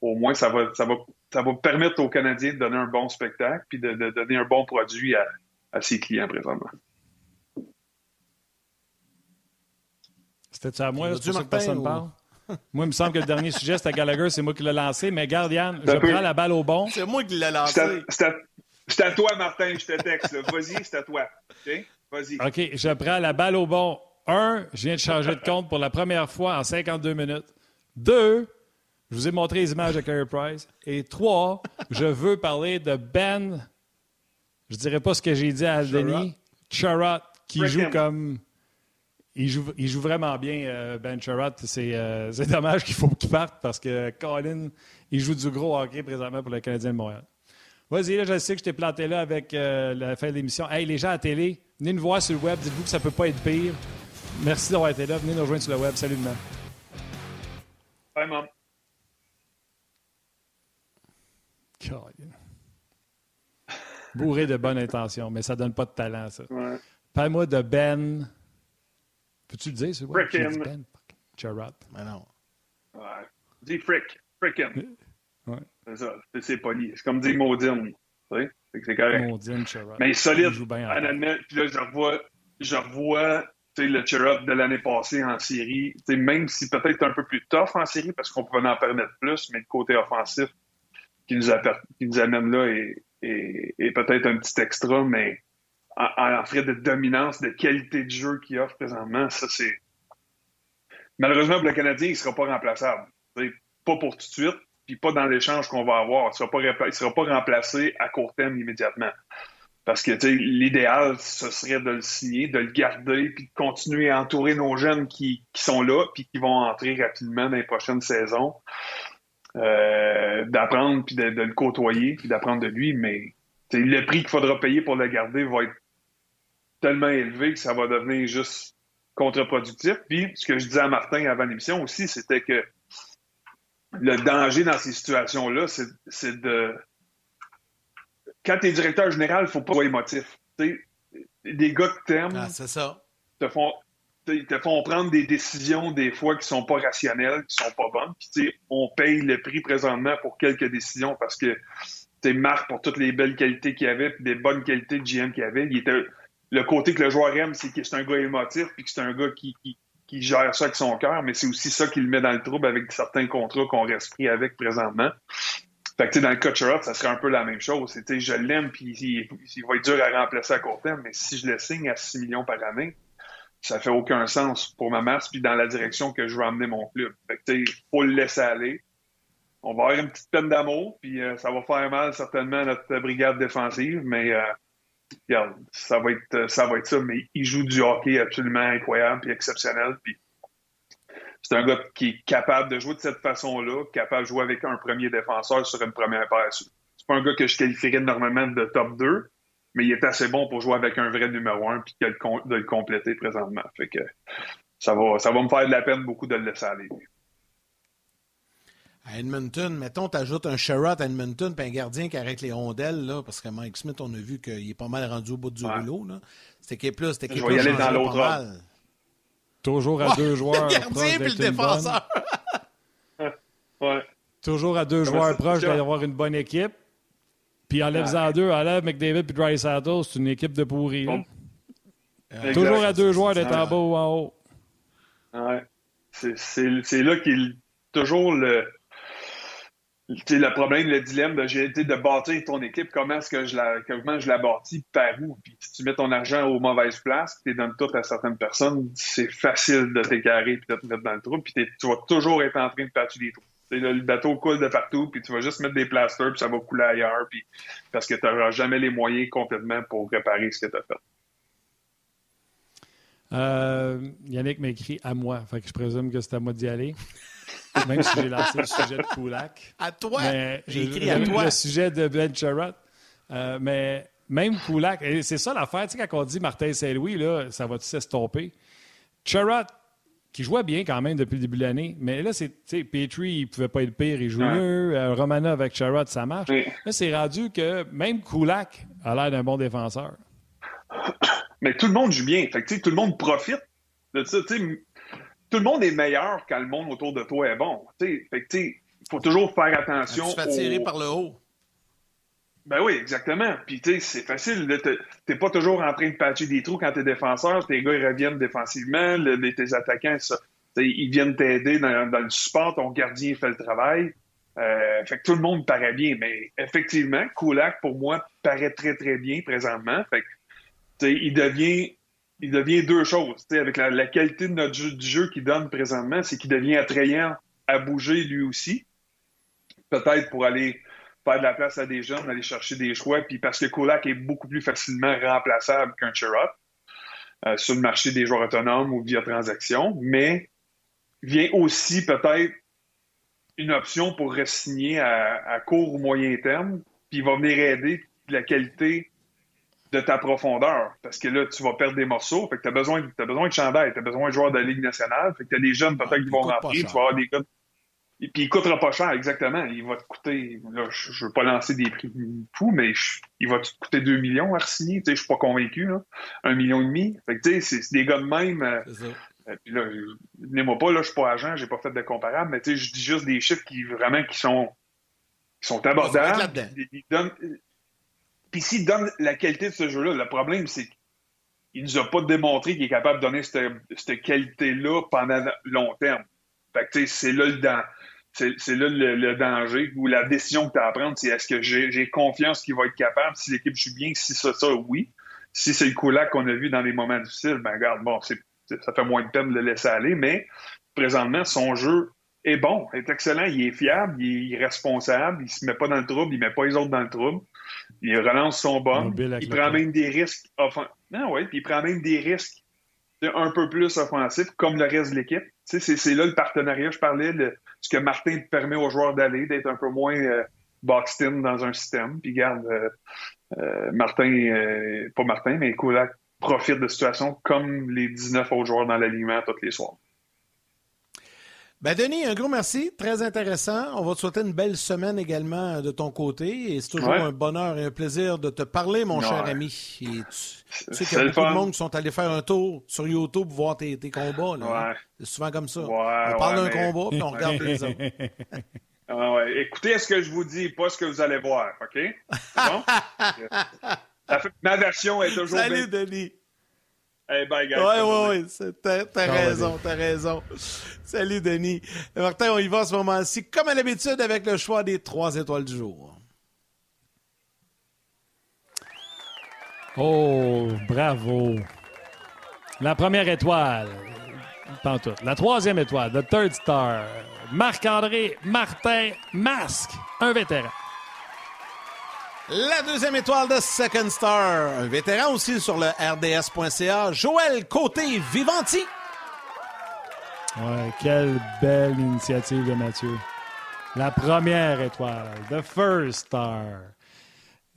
au moins ça va, ça va, ça va permettre aux Canadiens de donner un bon spectacle, puis de, de donner un bon produit à, à ses clients présentement. C'était-tu à moi? Tu là, C'est pour ça que vas-tu, personne Martin, parle? Moi, il me semble que le dernier sujet, c'était Gallagher, c'est moi qui l'ai lancé. Mais garde, Yann, je prends la balle au bon. C'est moi qui l'ai lancé. c'est à- toi, Martin, je te texte. Vas-y, c'est à toi. OK? Vas-y. OK, je prends la balle au bon. Un, je viens de changer de compte pour la première fois en 52 minutes. Deux, je vous ai montré les images de Carey Price. Et trois, je veux parler de Ben, je dirais pas ce que j'ai dit à Denis, Charrot, qui joue comme... Il joue, il joue vraiment bien, euh, Ben. C'est euh, c'est dommage qu'il faut qu'il parte parce que Colin, il joue du gros hockey présentement pour le Canadien de Montréal. Vas-y, là, je sais que je t'ai planté là avec euh, la fin de l'émission. Hey, les gens à la télé, venez nous voir sur le web. Dites-vous que ça peut pas être pire. Merci d'avoir été là. Venez nous rejoindre sur le web. Salut, demain. Bye, mom. Colin. Bourré de bonnes intentions, mais ça donne pas de talent, ça. Ouais. Parle-moi de Ben. Peux-tu le dire, le web? Frickin'. Dit Ben? Charrot. Mais non. Ouais. Dis frick. Frickin. Ouais. C'est ça. C'est- C'est poli. C'est comme dire maudine. Tu sais? C'est correct. Maudine Charrot. Mais solide, Il joue bien en honnêtement. Puis là, je revois, je revois tu sais, le cheer-up de l'année passée en série. Tu sais, même si peut-être un peu plus tough en série parce qu'on pouvait en permettre plus, mais le côté offensif qui nous, aper- qui nous amène là est, est- est peut-être un petit extra, mais en, en de dominance, de qualité de jeu qu'il offre présentement, ça, c'est malheureusement, pour le Canadien, il ne sera pas remplaçable. pas pour tout de suite, puis pas dans l'échange qu'on va avoir. Il ne sera, pas remplacé à court terme immédiatement. Parce que l'idéal, ce serait de le signer, de le garder, puis de continuer à entourer nos jeunes qui, sont là, puis qui vont entrer rapidement dans les prochaines saisons. Euh, d'apprendre, puis de, le côtoyer, puis d'apprendre de lui. Mais le prix qu'il faudra payer pour le garder va être tellement élevé que ça va devenir juste contre-productif. Puis, ce que je disais à Martin avant l'émission aussi, c'était que le danger dans ces situations-là, c'est de quand tu es directeur général, il ne faut pas être émotif. des gars que t'aimes ah, ça. Te font, te font prendre des décisions des fois qui sont pas rationnelles, qui sont pas bonnes. Puis, on paye le prix présentement pour quelques décisions parce que Marc, pour toutes les belles qualités qu'il avait, puis des bonnes qualités de GM qu'il avait, il était le côté que le joueur aime, c'est que c'est un gars émotif, puis que c'est un gars qui, qui, gère ça avec son cœur, mais c'est aussi ça qui le met dans le trouble avec certains contrats qu'on reste pris avec présentement. Fait que, dans le coach ça serait un peu la même chose. C'est, je l'aime, puis il, va être dur à remplacer à court terme, mais si je le signe à 6 millions par année, ça fait aucun sens pour ma masse, puis dans la direction que je veux amener mon club. Fait que, faut le laisser aller. On va avoir une petite peine d'amour, puis euh, ça va faire mal certainement à notre brigade défensive, mais euh, regarde, ça va être ça va être ça. Mais il joue du hockey absolument incroyable puis exceptionnel. Puis c'est un gars qui est capable de jouer de cette façon-là, capable de jouer avec un premier défenseur sur une première paire. C'est pas un gars que je qualifierais normalement de top 2, mais il est assez bon pour jouer avec un vrai numéro 1 puis de le compléter présentement. Fait que ça va, ça va me faire de la peine beaucoup de le laisser aller. À Edmonton, mettons, tu ajoutes un Sherrod à Edmonton puis un gardien qui arrête les rondelles, là, parce que Mike Smith, on a vu qu'il est pas mal rendu au bout du rouleau. Là. Cette équipe-là, cette équipe-là, Je vais y aller dans l'autre Toujours à deux joueurs. Le gardien puis le défenseur. [laughs] ouais. Toujours à deux joueurs proches d'avoir une bonne équipe. Puis enlève-en deux, enlève McDavid puis Dry Saddle, c'est une équipe de pourri. Toujours à deux joueurs d'être en bas ou en haut. Ouais. C'est là qu'il toujours le le problème, le dilemme de, de bâtir ton équipe, comment est-ce que je la, comment je la bâtis, par où? Puis si tu mets ton argent aux mauvaises places, tu donnes tout à certaines personnes, c'est facile de t'écarrer et de te mettre dans le trou, puis tu vas toujours être en train de patcher des trous. le bateau coule de partout, puis tu vas juste mettre des plasters, puis ça va couler ailleurs, puis parce que tu n'auras jamais les moyens complètement pour réparer ce que tu as fait. Euh, Yannick m'a écrit à moi, fait que je présume que c'est à moi d'y aller. Même si j'ai lancé le sujet de Kulak. À toi! J'ai écrit à toi. Le sujet de Ben Sherrod. Euh, mais même Kulak, c'est ça l'affaire, tu sais, quand on dit Martin Saint-Louis, là, ça va-tu s'estomper? Sherrod, qui jouait bien quand même depuis le début de l'année, mais là, c'est, tu sais, Petrie, il pouvait pas être pire, il joue mieux. Euh, Romana avec Sherrod, ça marche. Là, c'est rendu que même Kulak a l'air d'un bon défenseur. Mais tout le monde joue bien. Fait que, tout le monde profite de ça. Tu sais, tout le monde est meilleur quand le monde autour de toi est bon. Fait que, il faut toujours faire attention. Tu te fais tirer par le haut? Ben oui, exactement. Puis, tu sais, c'est facile. T'es pas toujours en train de patcher des trous quand t'es défenseur. Tes gars, ils reviennent défensivement. tes attaquants, ça, ils viennent t'aider dans, le support. Ton gardien fait le travail. Euh, fait que tout le monde paraît bien. Mais effectivement, Kulak, pour moi, paraît très, très bien présentement. Fait que, il devient il devient deux choses. Avec la, qualité de notre jeu, du jeu qu'il donne présentement, c'est qu'il devient attrayant à bouger lui aussi. Peut-être pour aller faire de la place à des jeunes, aller chercher des choix, puis parce que Kulak est beaucoup plus facilement remplaçable qu'un Chirot euh, sur le marché des joueurs autonomes ou via transaction, mais vient aussi peut-être une option pour re-signer à, à, court ou moyen terme, puis il va venir aider la qualité de ta profondeur. Parce que là, tu vas perdre des morceaux. Fait que tu as besoin, as besoin de chandail, tu as besoin de joueurs de la Ligue nationale. Fait que tu as des jeunes peut-être qui vont rentrer. Tu vas avoir des gars. Et puis il coûtera pas cher, exactement. Il va te coûter, là, je, veux pas lancer des prix fous, mais il va te coûter 2 millions à signer. Tu sais, je suis pas convaincu, là. Un million et demi. Fait que tu sais, c'est des gars de même. Euh, euh, puis là, venez-moi pas, là, je suis pas agent, j'ai pas fait de comparable, mais tu sais, je dis juste des chiffres qui vraiment qui sont qui sont abordables. Ils, donnent, puis s'il donne la qualité de ce jeu-là, le problème, c'est qu'il nous a pas démontré qu'il est capable de donner cette, qualité-là pendant long terme. Fait que, c'est là le c'est là le, danger ou la décision que tu as à prendre, c'est est-ce que j'ai confiance qu'il va être capable, si l'équipe joue bien, si ça, ça, oui. Si c'est le coup-là qu'on a vu dans les moments difficiles, ben regarde, bon, ça fait moins de peine de le laisser aller, mais présentement, son jeu est bon, est excellent, il est fiable, il est responsable, il se met pas dans le trouble, il met pas les autres dans le trouble. Il relance son bon, il prend même des risques offensifs. Non, ouais, puis il prend même des risques un peu plus offensifs, comme le reste de l'équipe. c'est là le partenariat. Je parlais de ce que Martin permet aux joueurs d'aller, d'être un peu moins euh, boxed in dans un système. Puis garde, euh, euh, Martin, pas Martin, mais Kulak profite de situation comme les 19 autres joueurs dans l'alignement tous les soirs. Ben Denis, un gros merci, très intéressant. On va te souhaiter une belle semaine également de ton côté et c'est toujours un bonheur et un plaisir de te parler, mon cher ami. tu, sais qu'il y a beaucoup de monde qui sont allés faire un tour sur YouTube pour voir tes, combats. Là, C'est souvent comme ça. on parle d'un combat puis on regarde les autres. [laughs] Ah Écoutez ce que je vous dis, pas ce que vous allez voir, OK? Bon? [laughs] Ma version est toujours. Salut, Denis. Hey, bye, guys. Oui, oui, oui. T'as raison, t'as raison. Salut, Denis. Martin, on y va à ce moment-ci, comme à l'habitude, avec le choix des trois étoiles du jour. Oh, bravo. La première étoile. Pantoute. La troisième étoile, The Third Star. Marc-André Martin Masque, un vétéran. La deuxième étoile de Second Star, un vétéran aussi sur le RDS.ca, Joël Côté Vivanti. Ouais, quelle belle initiative de Mathieu. La première étoile, The First Star.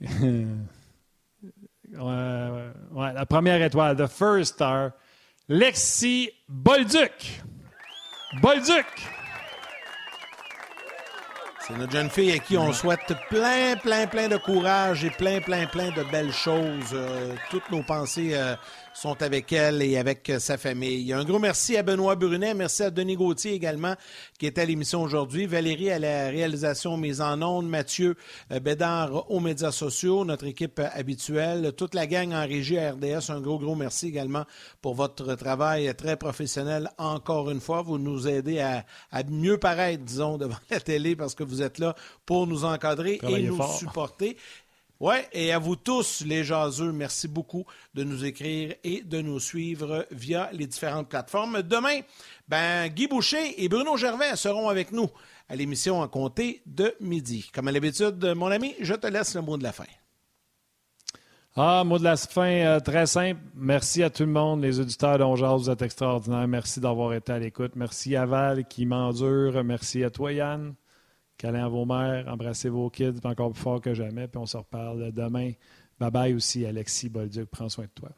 [laughs] ouais, ouais, la première étoile, The First Star, Lexi Bolduc. Bolduc. C'est notre jeune fille à qui on souhaite plein, plein, plein de courage et plein, plein, plein de belles choses. Euh, toutes nos pensées euh, sont avec elle et avec euh, sa famille. Un gros merci à Benoît Brunet, merci à Denis Gauthier également qui est à l'émission aujourd'hui, Valérie à la réalisation mise en ondes, Mathieu euh, Bédard aux médias sociaux, notre équipe habituelle, toute la gang en régie à RDS, un gros, gros merci également pour votre travail très professionnel encore une fois. Vous nous aidez à, mieux paraître, disons, [laughs] devant la télé parce que vous êtes là pour nous encadrer et nous supporter. Et à vous tous, les jaseux, merci beaucoup de nous écrire et de nous suivre via les différentes plateformes. Demain, ben, Guy Boucher et Bruno Gervais seront avec nous à l'émission en comté de midi. Comme à l'habitude, mon ami, je te laisse le mot de la fin. Ah, mot de la fin euh, très simple. Merci à tout le monde, les auditeurs d'Ongeaz, vous êtes extraordinaires. Merci d'avoir été à l'écoute. Merci à Val qui m'endure. Merci à toi, Yann. Câlin à vos mères, embrassez vos kids encore plus fort que jamais, puis on se reparle demain. Bye bye aussi, Alexis Bolduc. Prends soin de toi.